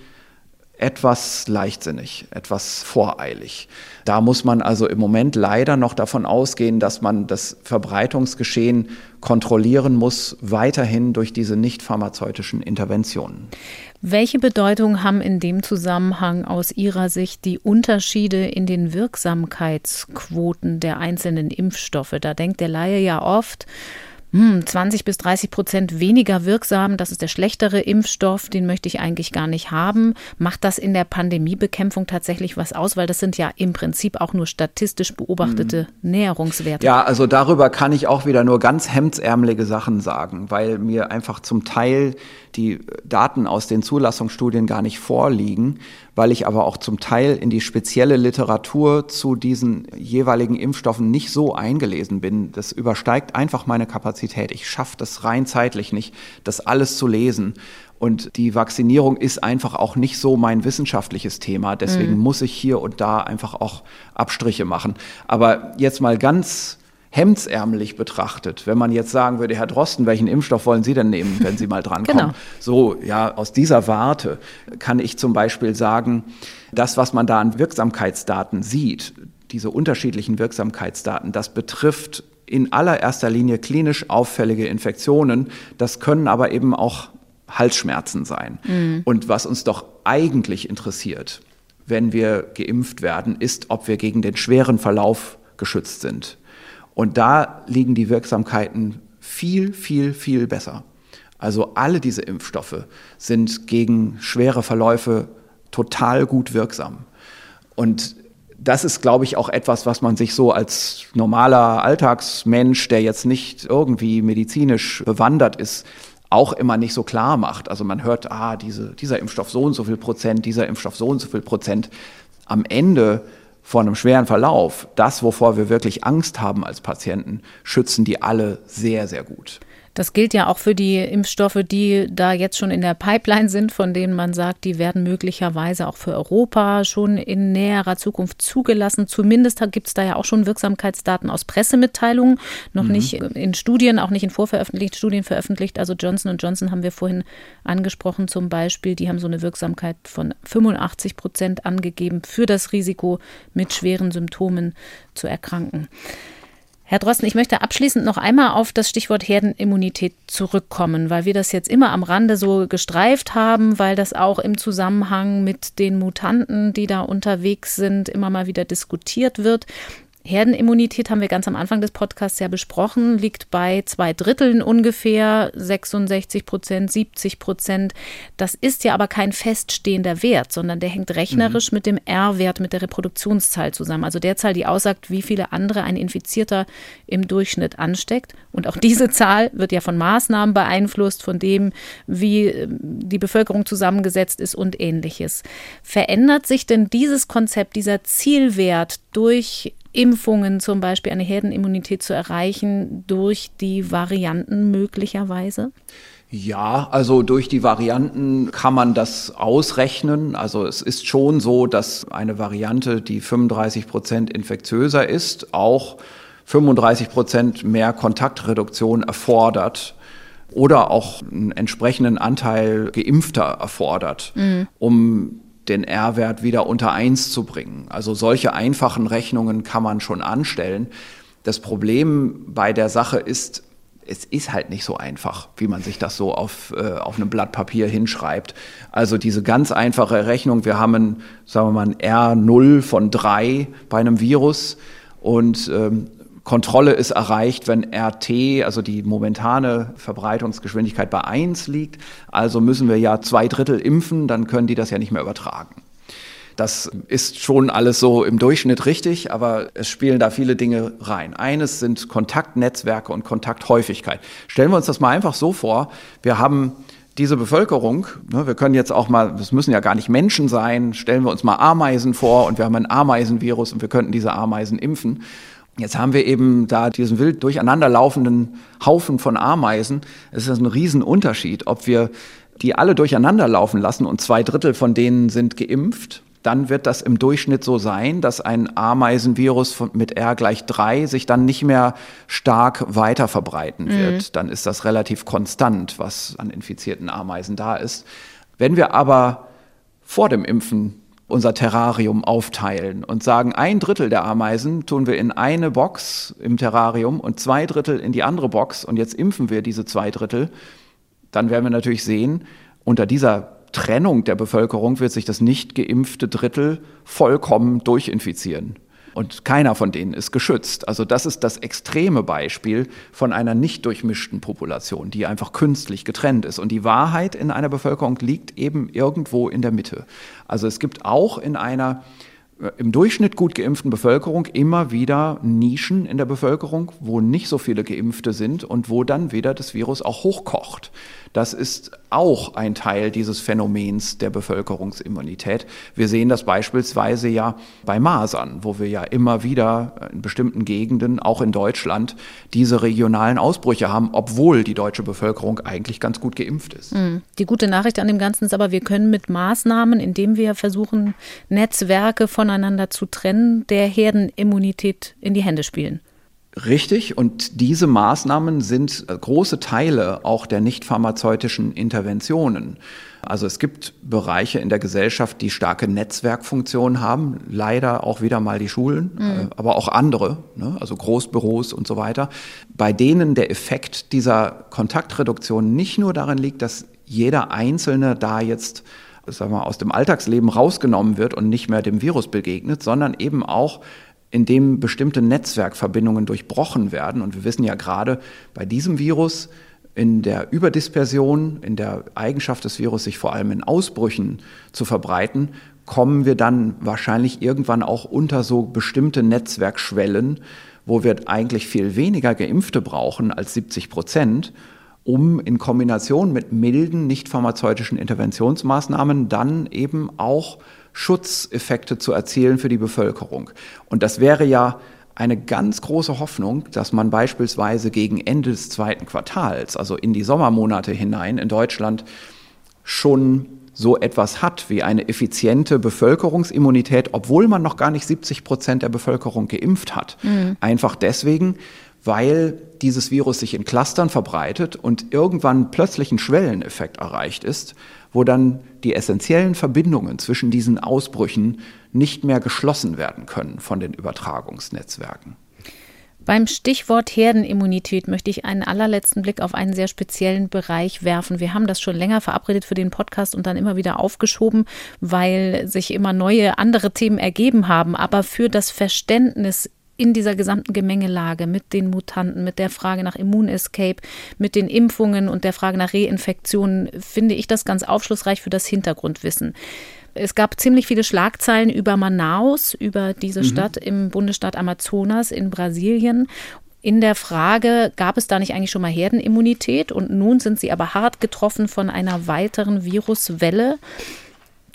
etwas leichtsinnig, etwas voreilig. Da muss man also im Moment leider noch davon ausgehen, dass man das Verbreitungsgeschehen kontrollieren muss, weiterhin durch diese nicht pharmazeutischen Interventionen.
Welche Bedeutung haben in dem Zusammenhang aus Ihrer Sicht die Unterschiede in den Wirksamkeitsquoten der einzelnen Impfstoffe? Da denkt der Laie ja oft, hm, 20 bis 30 Prozent weniger wirksam, das ist der schlechtere Impfstoff, den möchte ich eigentlich gar nicht haben. Macht das in der Pandemiebekämpfung tatsächlich was aus? Weil das sind ja im Prinzip auch nur statistisch beobachtete Näherungswerte.
Ja, also darüber kann ich auch wieder nur ganz hemdsärmelige Sachen sagen, weil mir einfach zum Teil die Daten aus den Zulassungsstudien gar nicht vorliegen, weil ich aber auch zum Teil in die spezielle Literatur zu diesen jeweiligen Impfstoffen nicht so eingelesen bin. Das übersteigt einfach meine Kapazität. Ich schaffe das rein zeitlich nicht, das alles zu lesen. Und die Vaccinierung ist einfach auch nicht so mein wissenschaftliches Thema. Deswegen muss ich hier und da einfach auch Abstriche machen. Aber jetzt mal ganz hemdsärmelig betrachtet, wenn man jetzt sagen würde, Herr Drosten, welchen Impfstoff wollen Sie denn nehmen, wenn Sie mal drankommen?
Genau.
So, ja, aus dieser Warte kann ich zum Beispiel sagen, das, was man da an Wirksamkeitsdaten sieht, diese unterschiedlichen Wirksamkeitsdaten, das betrifft in allererster Linie klinisch auffällige Infektionen. Das können aber eben auch Halsschmerzen sein. Und was uns doch eigentlich interessiert, wenn wir geimpft werden, ist, ob wir gegen den schweren Verlauf geschützt sind. Und da liegen die Wirksamkeiten viel, viel, viel besser. Also alle diese Impfstoffe sind gegen schwere Verläufe total gut wirksam. Und das ist, glaube ich, auch etwas, was man sich so als normaler Alltagsmensch, der jetzt nicht irgendwie medizinisch bewandert ist, auch immer nicht so klar macht. Also man hört, ah, diese, dieser Impfstoff so und so viel Prozent, dieser Impfstoff so und so viel Prozent. Am Ende von einem schweren Verlauf, das, wovor wir wirklich Angst haben als Patienten, schützen die alle sehr, sehr gut.
Das gilt ja auch für die Impfstoffe, die da jetzt schon in der Pipeline sind, von denen man sagt, die werden möglicherweise auch für Europa schon in näherer Zukunft zugelassen. Zumindest gibt es da ja auch schon Wirksamkeitsdaten aus Pressemitteilungen, noch mhm. nicht in Studien, auch nicht in vorveröffentlichten Studien veröffentlicht. Also Johnson Johnson haben wir vorhin angesprochen zum Beispiel. Die haben so eine Wirksamkeit von 85 Prozent angegeben für das Risiko, mit schweren Symptomen zu erkranken. Herr Drosten, ich möchte abschließend noch einmal auf das Stichwort Herdenimmunität zurückkommen, weil wir das jetzt immer am Rande so gestreift haben, weil das auch im Zusammenhang mit den Mutanten, die da unterwegs sind, immer mal wieder diskutiert wird. Herdenimmunität haben wir ganz am Anfang des Podcasts ja besprochen, liegt bei zwei Dritteln ungefähr, 66 Prozent, 70 Prozent. Das ist ja aber kein feststehender Wert, sondern der hängt rechnerisch mhm. mit dem R-Wert, mit der Reproduktionszahl zusammen. Also der Zahl, die aussagt, wie viele andere ein Infizierter im Durchschnitt ansteckt. Und auch diese Zahl wird ja von Maßnahmen beeinflusst, von dem, wie die Bevölkerung zusammengesetzt ist und ähnliches. Verändert sich denn dieses Konzept, dieser Zielwert durch Impfungen zum Beispiel eine Herdenimmunität zu erreichen durch die Varianten möglicherweise?
Ja, also durch die Varianten kann man das ausrechnen. Also es ist schon so, dass eine Variante, die 35 Prozent infektiöser ist, auch 35 Prozent mehr Kontaktreduktion erfordert oder auch einen entsprechenden Anteil Geimpfter erfordert, mhm. um den R-Wert wieder unter 1 zu bringen. Also solche einfachen Rechnungen kann man schon anstellen. Das Problem bei der Sache ist, es ist halt nicht so einfach, wie man sich das so auf, äh, auf einem Blatt Papier hinschreibt. Also diese ganz einfache Rechnung, wir haben, ein, sagen wir mal, ein R0 von 3 bei einem Virus und ähm, Kontrolle ist erreicht, wenn RT, also die momentane Verbreitungsgeschwindigkeit bei 1 liegt. Also müssen wir ja zwei Drittel impfen, dann können die das ja nicht mehr übertragen. Das ist schon alles so im Durchschnitt richtig, aber es spielen da viele Dinge rein. Eines sind Kontaktnetzwerke und Kontakthäufigkeit. Stellen wir uns das mal einfach so vor, wir haben diese Bevölkerung, ne, wir können jetzt auch mal, es müssen ja gar nicht Menschen sein, stellen wir uns mal Ameisen vor und wir haben ein Ameisenvirus und wir könnten diese Ameisen impfen. Jetzt haben wir eben da diesen wild durcheinander laufenden Haufen von Ameisen. Es ist ein Riesenunterschied, ob wir die alle durcheinander laufen lassen und zwei Drittel von denen sind geimpft dann wird das im Durchschnitt so sein, dass ein Ameisenvirus mit R gleich 3 sich dann nicht mehr stark weiter verbreiten wird. Mhm. Dann ist das relativ konstant, was an infizierten Ameisen da ist. Wenn wir aber vor dem Impfen unser Terrarium aufteilen und sagen, ein Drittel der Ameisen tun wir in eine Box im Terrarium und zwei Drittel in die andere Box und jetzt impfen wir diese zwei Drittel, dann werden wir natürlich sehen, unter dieser Trennung der Bevölkerung wird sich das nicht geimpfte Drittel vollkommen durchinfizieren. Und keiner von denen ist geschützt. Also das ist das extreme Beispiel von einer nicht durchmischten Population, die einfach künstlich getrennt ist. Und die Wahrheit in einer Bevölkerung liegt eben irgendwo in der Mitte. Also es gibt auch in einer im Durchschnitt gut geimpften Bevölkerung immer wieder Nischen in der Bevölkerung, wo nicht so viele Geimpfte sind und wo dann wieder das Virus auch hochkocht. Das ist auch ein Teil dieses Phänomens der Bevölkerungsimmunität. Wir sehen das beispielsweise ja bei Masern, wo wir ja immer wieder in bestimmten Gegenden, auch in Deutschland, diese regionalen Ausbrüche haben, obwohl die deutsche Bevölkerung eigentlich ganz gut geimpft ist. Hm.
Die gute Nachricht an dem Ganzen ist aber, wir können mit Maßnahmen, indem wir versuchen, Netzwerke voneinander zu trennen, der Herdenimmunität in die Hände spielen.
Richtig, und diese Maßnahmen sind äh, große Teile auch der nicht pharmazeutischen Interventionen. Also es gibt Bereiche in der Gesellschaft, die starke Netzwerkfunktionen haben, leider auch wieder mal die Schulen, mhm. Äh, aber auch andere, ne? also Großbüros und so weiter, bei denen der Effekt dieser Kontaktreduktion nicht nur darin liegt, dass jeder Einzelne da jetzt sagen wir, aus dem Alltagsleben rausgenommen wird und nicht mehr dem Virus begegnet, sondern eben auch in dem bestimmte Netzwerkverbindungen durchbrochen werden. Und wir wissen ja gerade bei diesem Virus, in der Überdispersion, in der Eigenschaft des Virus, sich vor allem in Ausbrüchen zu verbreiten, kommen wir dann wahrscheinlich irgendwann auch unter so bestimmte Netzwerkschwellen, wo wir eigentlich viel weniger Geimpfte brauchen als 70 Prozent, um in Kombination mit milden, nicht pharmazeutischen Interventionsmaßnahmen dann eben auch Schutzeffekte zu erzielen für die Bevölkerung. Und das wäre ja eine ganz große Hoffnung, dass man beispielsweise gegen Ende des zweiten Quartals, also in die Sommermonate hinein in Deutschland, schon so etwas hat wie eine effiziente Bevölkerungsimmunität, obwohl man noch gar nicht 70 Prozent der Bevölkerung geimpft hat. Mhm. Einfach deswegen, weil dieses Virus sich in Clustern verbreitet und irgendwann plötzlich ein Schwelleneffekt erreicht ist, wo dann die essentiellen Verbindungen zwischen diesen Ausbrüchen nicht mehr geschlossen werden können von den Übertragungsnetzwerken.
Beim Stichwort Herdenimmunität möchte ich einen allerletzten Blick auf einen sehr speziellen Bereich werfen. Wir haben das schon länger verabredet für den Podcast und dann immer wieder aufgeschoben, weil sich immer neue andere Themen ergeben haben. Aber für das Verständnis in dieser gesamten Gemengelage mit den Mutanten, mit der Frage nach Immunescape, mit den Impfungen und der Frage nach Reinfektionen, finde ich das ganz aufschlussreich für das Hintergrundwissen. Es gab ziemlich viele Schlagzeilen über Manaus, über diese mhm. Stadt im Bundesstaat Amazonas in Brasilien in der Frage, gab es da nicht eigentlich schon mal Herdenimmunität? Und nun sind sie aber hart getroffen von einer weiteren Viruswelle.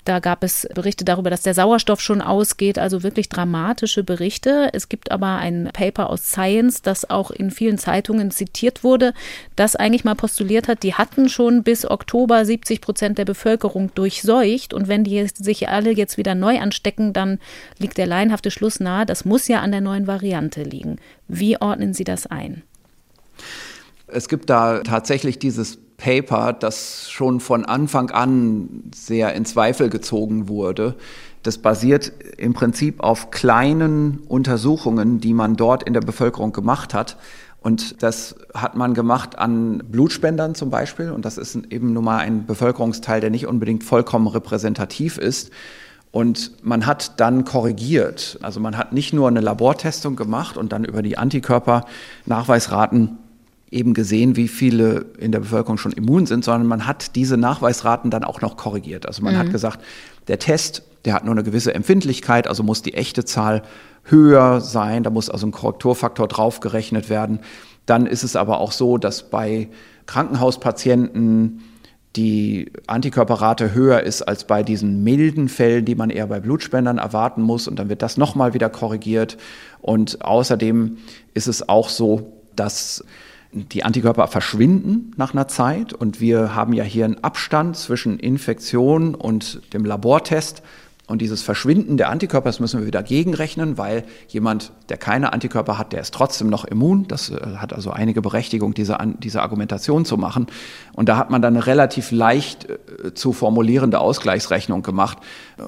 Da gab es Berichte darüber, dass der Sauerstoff schon ausgeht, also wirklich dramatische Berichte. Es gibt aber ein Paper aus Science, das auch in vielen Zeitungen zitiert wurde, das eigentlich mal postuliert hat, die hatten schon bis Oktober 70 Prozent der Bevölkerung durchseucht und wenn die sich alle jetzt wieder neu anstecken, dann liegt der laienhafte Schluss nahe, das muss ja an der neuen Variante liegen. Wie ordnen Sie das ein?
Es gibt da tatsächlich dieses Paper, das schon von Anfang an sehr in Zweifel gezogen wurde. Das basiert im Prinzip auf kleinen Untersuchungen, die man dort in der Bevölkerung gemacht hat. Und das hat man gemacht an Blutspendern zum Beispiel. Und das ist eben nun mal ein Bevölkerungsteil, der nicht unbedingt vollkommen repräsentativ ist. Und man hat dann korrigiert. Also man hat nicht nur eine Labortestung gemacht und dann über die Antikörpernachweisraten eben gesehen, wie viele in der Bevölkerung schon immun sind, sondern man hat diese Nachweisraten dann auch noch korrigiert. Also man mhm. hat gesagt, der Test, der hat nur eine gewisse Empfindlichkeit, also muss die echte Zahl höher sein, da muss also ein Korrekturfaktor draufgerechnet werden. Dann ist es aber auch so, dass bei Krankenhauspatienten die Antikörperrate höher ist als bei diesen milden Fällen, die man eher bei Blutspendern erwarten muss. Und dann wird das nochmal wieder korrigiert. Und außerdem ist es auch so, dass die Antikörper verschwinden nach einer Zeit und wir haben ja hier einen Abstand zwischen Infektion und dem Labortest. Und dieses Verschwinden der Antikörper, das müssen wir wieder gegenrechnen, weil jemand, der keine Antikörper hat, der ist trotzdem noch immun. Das äh, hat also einige Berechtigung, diese, diese Argumentation zu machen. Und da hat man dann eine relativ leicht äh, zu formulierende Ausgleichsrechnung gemacht.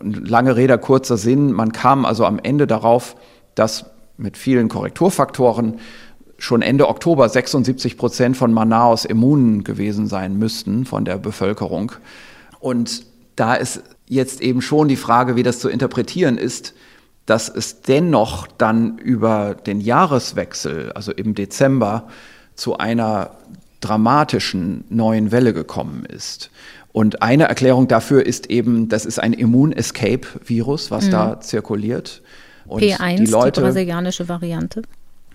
Lange Rede, kurzer Sinn. Man kam also am Ende darauf, dass mit vielen Korrekturfaktoren schon Ende Oktober 76 Prozent von Manaus immun gewesen sein müssten von der Bevölkerung. Und da ist jetzt eben schon die Frage, wie das zu interpretieren ist, dass es dennoch dann über den Jahreswechsel, also im Dezember, zu einer dramatischen neuen Welle gekommen ist. Und eine Erklärung dafür ist eben, das ist ein Immun-Escape-Virus, was mhm. da zirkuliert.
Und P1, die, Leute, die brasilianische Variante.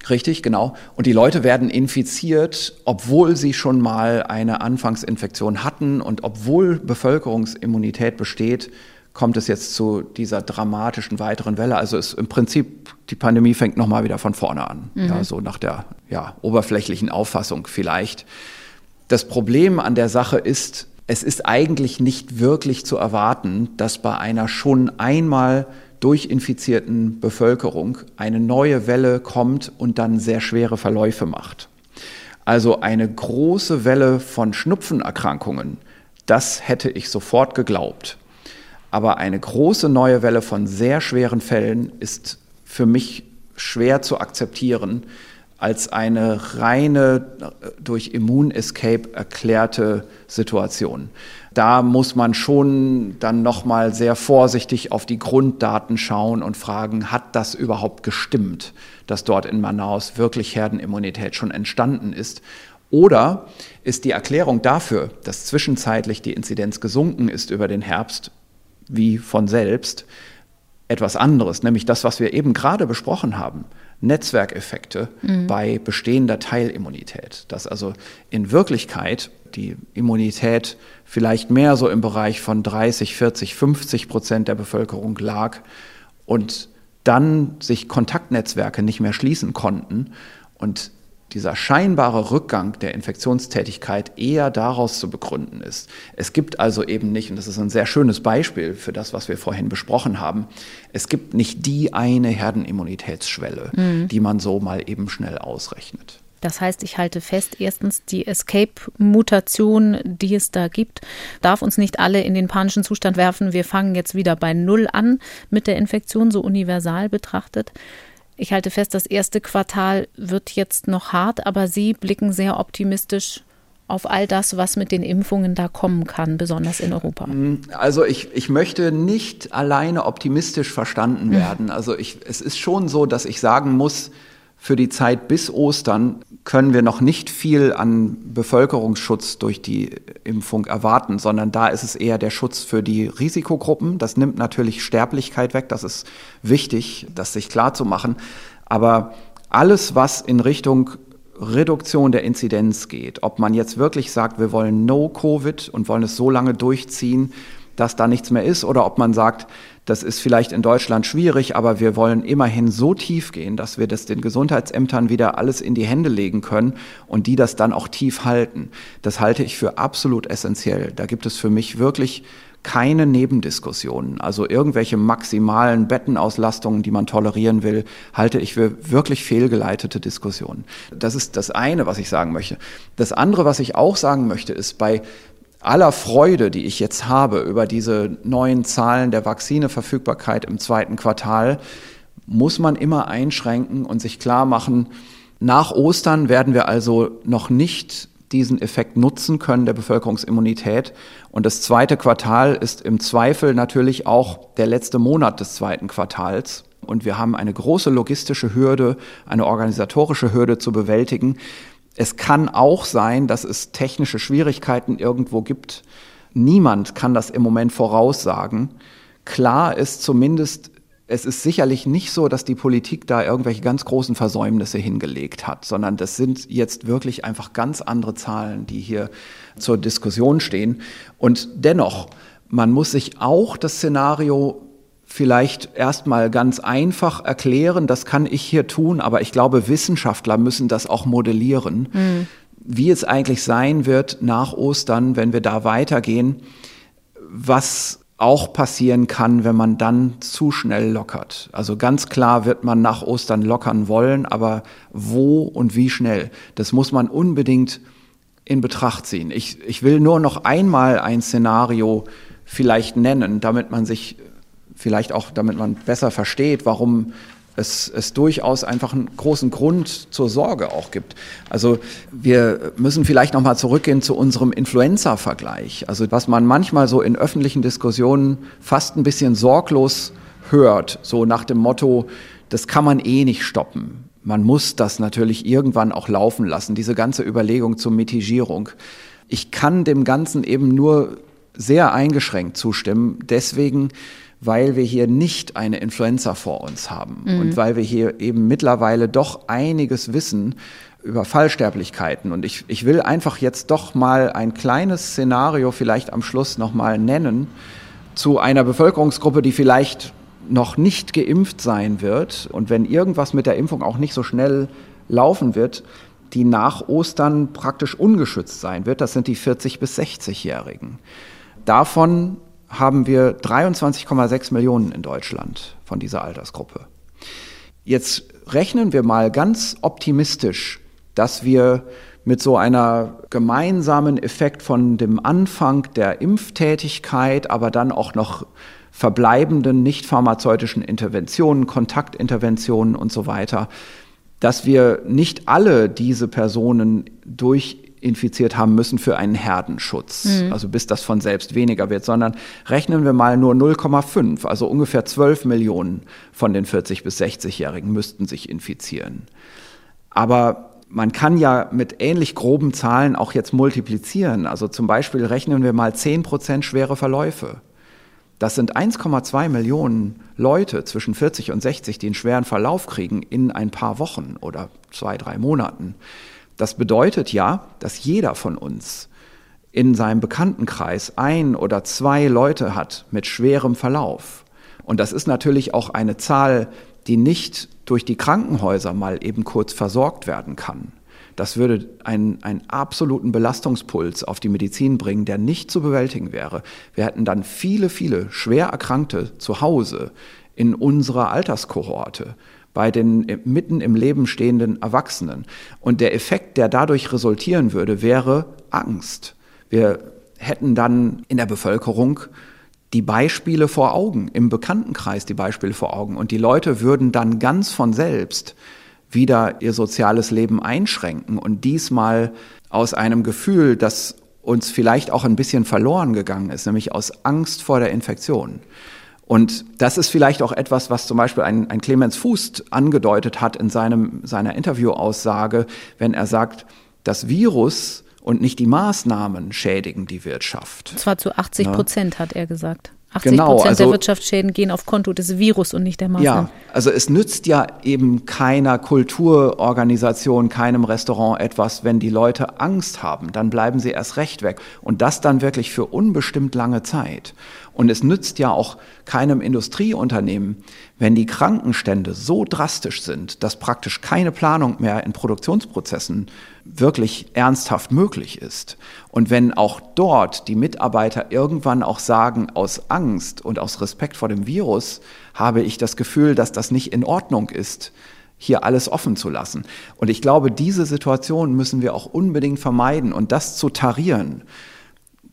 Richtig, genau. Und die Leute werden infiziert, obwohl sie schon mal eine Anfangsinfektion hatten und obwohl Bevölkerungsimmunität besteht, kommt es jetzt zu dieser dramatischen weiteren Welle. Also ist im Prinzip die Pandemie fängt noch mal wieder von vorne an, mhm. ja, so nach der ja, oberflächlichen Auffassung vielleicht. Das Problem an der Sache ist, es ist eigentlich nicht wirklich zu erwarten, dass bei einer schon einmal durchinfizierten Bevölkerung eine neue Welle kommt und dann sehr schwere Verläufe macht. Also eine große Welle von Schnupfenerkrankungen, das hätte ich sofort geglaubt. Aber eine große neue Welle von sehr schweren Fällen ist für mich schwer zu akzeptieren als eine reine durch Immunescape erklärte Situation da muss man schon dann nochmal sehr vorsichtig auf die Grunddaten schauen und fragen, hat das überhaupt gestimmt, dass dort in Manaus wirklich Herdenimmunität schon entstanden ist? Oder ist die Erklärung dafür, dass zwischenzeitlich die Inzidenz gesunken ist über den Herbst, wie von selbst, etwas anderes, nämlich das, was wir eben gerade besprochen haben, Netzwerkeffekte mhm. bei bestehender Teilimmunität. Dass also in Wirklichkeit die Immunität vielleicht mehr so im Bereich von 30, 40, 50 Prozent der Bevölkerung lag und dann sich Kontaktnetzwerke nicht mehr schließen konnten und dieser scheinbare Rückgang der Infektionstätigkeit eher daraus zu begründen ist. Es gibt also eben nicht, und das ist ein sehr schönes Beispiel für das, was wir vorhin besprochen haben, es gibt nicht die eine Herdenimmunitätsschwelle, mhm. die man so mal eben schnell ausrechnet.
Das heißt, ich halte fest, erstens die Escape-Mutation, die es da gibt, darf uns nicht alle in den panischen Zustand werfen. Wir fangen jetzt wieder bei Null an mit der Infektion, so universal betrachtet. Ich halte fest, das erste Quartal wird jetzt noch hart, aber Sie blicken sehr optimistisch auf all das, was mit den Impfungen da kommen kann, besonders in Europa?
Also ich, ich möchte nicht alleine optimistisch verstanden werden. Also ich, es ist schon so, dass ich sagen muss, für die Zeit bis Ostern können wir noch nicht viel an Bevölkerungsschutz durch die Impfung erwarten, sondern da ist es eher der Schutz für die Risikogruppen. Das nimmt natürlich Sterblichkeit weg. Das ist wichtig, das sich klar zu machen. Aber alles, was in Richtung Reduktion der Inzidenz geht, ob man jetzt wirklich sagt, wir wollen No-Covid und wollen es so lange durchziehen, dass da nichts mehr ist, oder ob man sagt, das ist vielleicht in Deutschland schwierig, aber wir wollen immerhin so tief gehen, dass wir das den Gesundheitsämtern wieder alles in die Hände legen können und die das dann auch tief halten. Das halte ich für absolut essentiell. Da gibt es für mich wirklich keine Nebendiskussionen. Also irgendwelche maximalen Bettenauslastungen, die man tolerieren will, halte ich für wirklich fehlgeleitete Diskussionen. Das ist das eine, was ich sagen möchte. Das andere, was ich auch sagen möchte, ist bei aller Freude, die ich jetzt habe über diese neuen Zahlen der Vakzineverfügbarkeit im zweiten Quartal, muss man immer einschränken und sich klar machen, Nach Ostern werden wir also noch nicht diesen Effekt nutzen können der Bevölkerungsimmunität. Und das zweite Quartal ist im Zweifel natürlich auch der letzte Monat des zweiten Quartals. Und wir haben eine große logistische Hürde, eine organisatorische Hürde zu bewältigen. Es kann auch sein, dass es technische Schwierigkeiten irgendwo gibt. Niemand kann das im Moment voraussagen. Klar ist zumindest, es ist sicherlich nicht so, dass die Politik da irgendwelche ganz großen Versäumnisse hingelegt hat, sondern das sind jetzt wirklich einfach ganz andere Zahlen, die hier zur Diskussion stehen. Und dennoch, man muss sich auch das Szenario vielleicht erstmal ganz einfach erklären, das kann ich hier tun, aber ich glaube, Wissenschaftler müssen das auch modellieren, mhm. wie es eigentlich sein wird nach Ostern, wenn wir da weitergehen, was auch passieren kann, wenn man dann zu schnell lockert. Also ganz klar wird man nach Ostern lockern wollen, aber wo und wie schnell, das muss man unbedingt in Betracht ziehen. Ich, ich will nur noch einmal ein Szenario vielleicht nennen, damit man sich, vielleicht auch damit man besser versteht, warum es, es durchaus einfach einen großen Grund zur Sorge auch gibt. Also wir müssen vielleicht nochmal zurückgehen zu unserem Influenza-Vergleich. Also was man manchmal so in öffentlichen Diskussionen fast ein bisschen sorglos hört, so nach dem Motto, das kann man eh nicht stoppen. Man muss das natürlich irgendwann auch laufen lassen, diese ganze Überlegung zur Mitigierung. Ich kann dem Ganzen eben nur sehr eingeschränkt zustimmen. Deswegen, weil wir hier nicht eine Influenza vor uns haben mhm. und weil wir hier eben mittlerweile doch einiges wissen über Fallsterblichkeiten. Und ich, ich will einfach jetzt doch mal ein kleines Szenario vielleicht am Schluss nochmal nennen zu einer Bevölkerungsgruppe, die vielleicht noch nicht geimpft sein wird und wenn irgendwas mit der Impfung auch nicht so schnell laufen wird, die nach Ostern praktisch ungeschützt sein wird, das sind die 40 bis 60-Jährigen. Davon haben wir 23,6 Millionen in Deutschland von dieser Altersgruppe. Jetzt rechnen wir mal ganz optimistisch, dass wir mit so einer gemeinsamen Effekt von dem Anfang der Impftätigkeit, aber dann auch noch verbleibenden nicht pharmazeutischen Interventionen, Kontaktinterventionen und so weiter, dass wir nicht alle diese Personen durch infiziert haben müssen für einen Herdenschutz, mhm. also bis das von selbst weniger wird, sondern rechnen wir mal nur 0,5, also ungefähr 12 Millionen von den 40 bis 60-Jährigen müssten sich infizieren. Aber man kann ja mit ähnlich groben Zahlen auch jetzt multiplizieren. Also zum Beispiel rechnen wir mal 10 Prozent schwere Verläufe. Das sind 1,2 Millionen Leute zwischen 40 und 60, die einen schweren Verlauf kriegen in ein paar Wochen oder zwei, drei Monaten. Das bedeutet ja, dass jeder von uns in seinem Bekanntenkreis ein oder zwei Leute hat mit schwerem Verlauf. Und das ist natürlich auch eine Zahl, die nicht durch die Krankenhäuser mal eben kurz versorgt werden kann. Das würde einen, einen absoluten Belastungspuls auf die Medizin bringen, der nicht zu bewältigen wäre. Wir hätten dann viele, viele schwer Erkrankte zu Hause in unserer Alterskohorte bei den mitten im Leben stehenden Erwachsenen. Und der Effekt, der dadurch resultieren würde, wäre Angst. Wir hätten dann in der Bevölkerung die Beispiele vor Augen, im Bekanntenkreis die Beispiele vor Augen. Und die Leute würden dann ganz von selbst wieder ihr soziales Leben einschränken und diesmal aus einem Gefühl, das uns vielleicht auch ein bisschen verloren gegangen ist, nämlich aus Angst vor der Infektion. Und das ist vielleicht auch etwas, was zum Beispiel ein, ein Clemens Fuß angedeutet hat in seinem, seiner Interviewaussage, wenn er sagt, das Virus und nicht die Maßnahmen schädigen die Wirtschaft.
Und zwar zu 80 Prozent, ja. hat er gesagt. 80 genau, Prozent also, der Wirtschaftsschäden gehen auf Konto des Virus und nicht der Maßnahmen.
Ja, also es nützt ja eben keiner Kulturorganisation, keinem Restaurant etwas, wenn die Leute Angst haben, dann bleiben sie erst recht weg. Und das dann wirklich für unbestimmt lange Zeit. Und es nützt ja auch keinem Industrieunternehmen, wenn die Krankenstände so drastisch sind, dass praktisch keine Planung mehr in Produktionsprozessen wirklich ernsthaft möglich ist. Und wenn auch dort die Mitarbeiter irgendwann auch sagen, aus Angst und aus Respekt vor dem Virus habe ich das Gefühl, dass das nicht in Ordnung ist, hier alles offen zu lassen. Und ich glaube, diese Situation müssen wir auch unbedingt vermeiden und das zu tarieren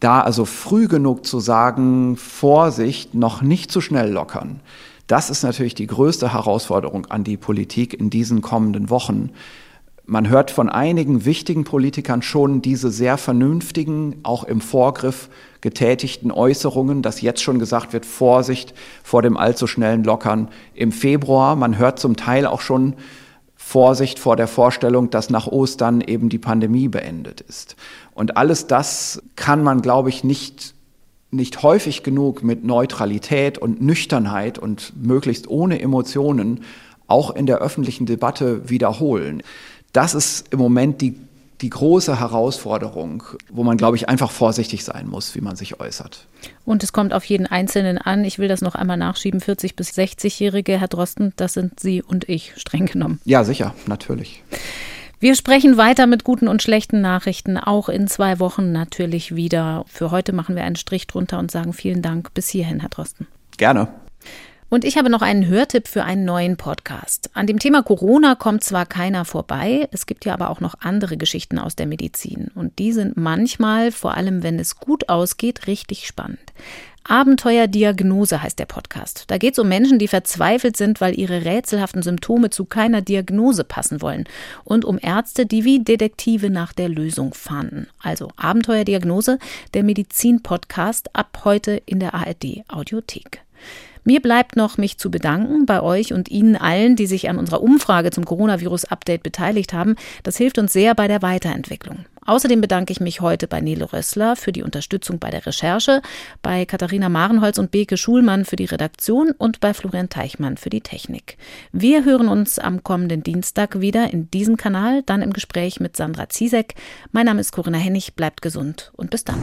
da also früh genug zu sagen, Vorsicht, noch nicht zu schnell lockern, das ist natürlich die größte Herausforderung an die Politik in diesen kommenden Wochen. Man hört von einigen wichtigen Politikern schon diese sehr vernünftigen, auch im Vorgriff getätigten Äußerungen, dass jetzt schon gesagt wird, Vorsicht vor dem allzu schnellen Lockern im Februar. Man hört zum Teil auch schon Vorsicht vor der Vorstellung, dass nach Ostern eben die Pandemie beendet ist. Und alles das kann man, glaube ich, nicht nicht häufig genug mit Neutralität und Nüchternheit und möglichst ohne Emotionen auch in der öffentlichen Debatte wiederholen. Das ist im Moment die, die große Herausforderung, wo man, glaube ich, einfach vorsichtig sein muss, wie man sich äußert.
Und es kommt auf jeden Einzelnen an. Ich will das noch einmal nachschieben. 40 bis 60-Jährige, Herr Drosten, das sind Sie und ich, streng genommen.
Ja, sicher, natürlich.
Wir sprechen weiter mit guten und schlechten Nachrichten, auch in zwei Wochen natürlich wieder. Für heute machen wir einen Strich drunter und sagen vielen Dank bis hierhin, Herr Drosten.
Gerne.
Und ich habe noch einen Hörtipp für einen neuen Podcast. An dem Thema Corona kommt zwar keiner vorbei, es gibt ja aber auch noch andere Geschichten aus der Medizin. Und die sind manchmal, vor allem wenn es gut ausgeht, richtig spannend. Abenteuerdiagnose heißt der Podcast. Da geht es um Menschen, die verzweifelt sind, weil ihre rätselhaften Symptome zu keiner Diagnose passen wollen. Und um Ärzte, die wie Detektive nach der Lösung fahnden. Also Abenteuerdiagnose, der Medizin-Podcast ab heute in der ARD Audiothek. Mir bleibt noch, mich zu bedanken bei euch und Ihnen allen, die sich an unserer Umfrage zum Coronavirus-Update beteiligt haben. Das hilft uns sehr bei der Weiterentwicklung. Außerdem bedanke ich mich heute bei Nele Rössler für die Unterstützung bei der Recherche, bei Katharina Marenholz und Beke Schulmann für die Redaktion und bei Florian Teichmann für die Technik. Wir hören uns am kommenden Dienstag wieder in diesem Kanal, dann im Gespräch mit Sandra Ziesek. Mein Name ist Corinna Hennig, bleibt gesund und bis dann.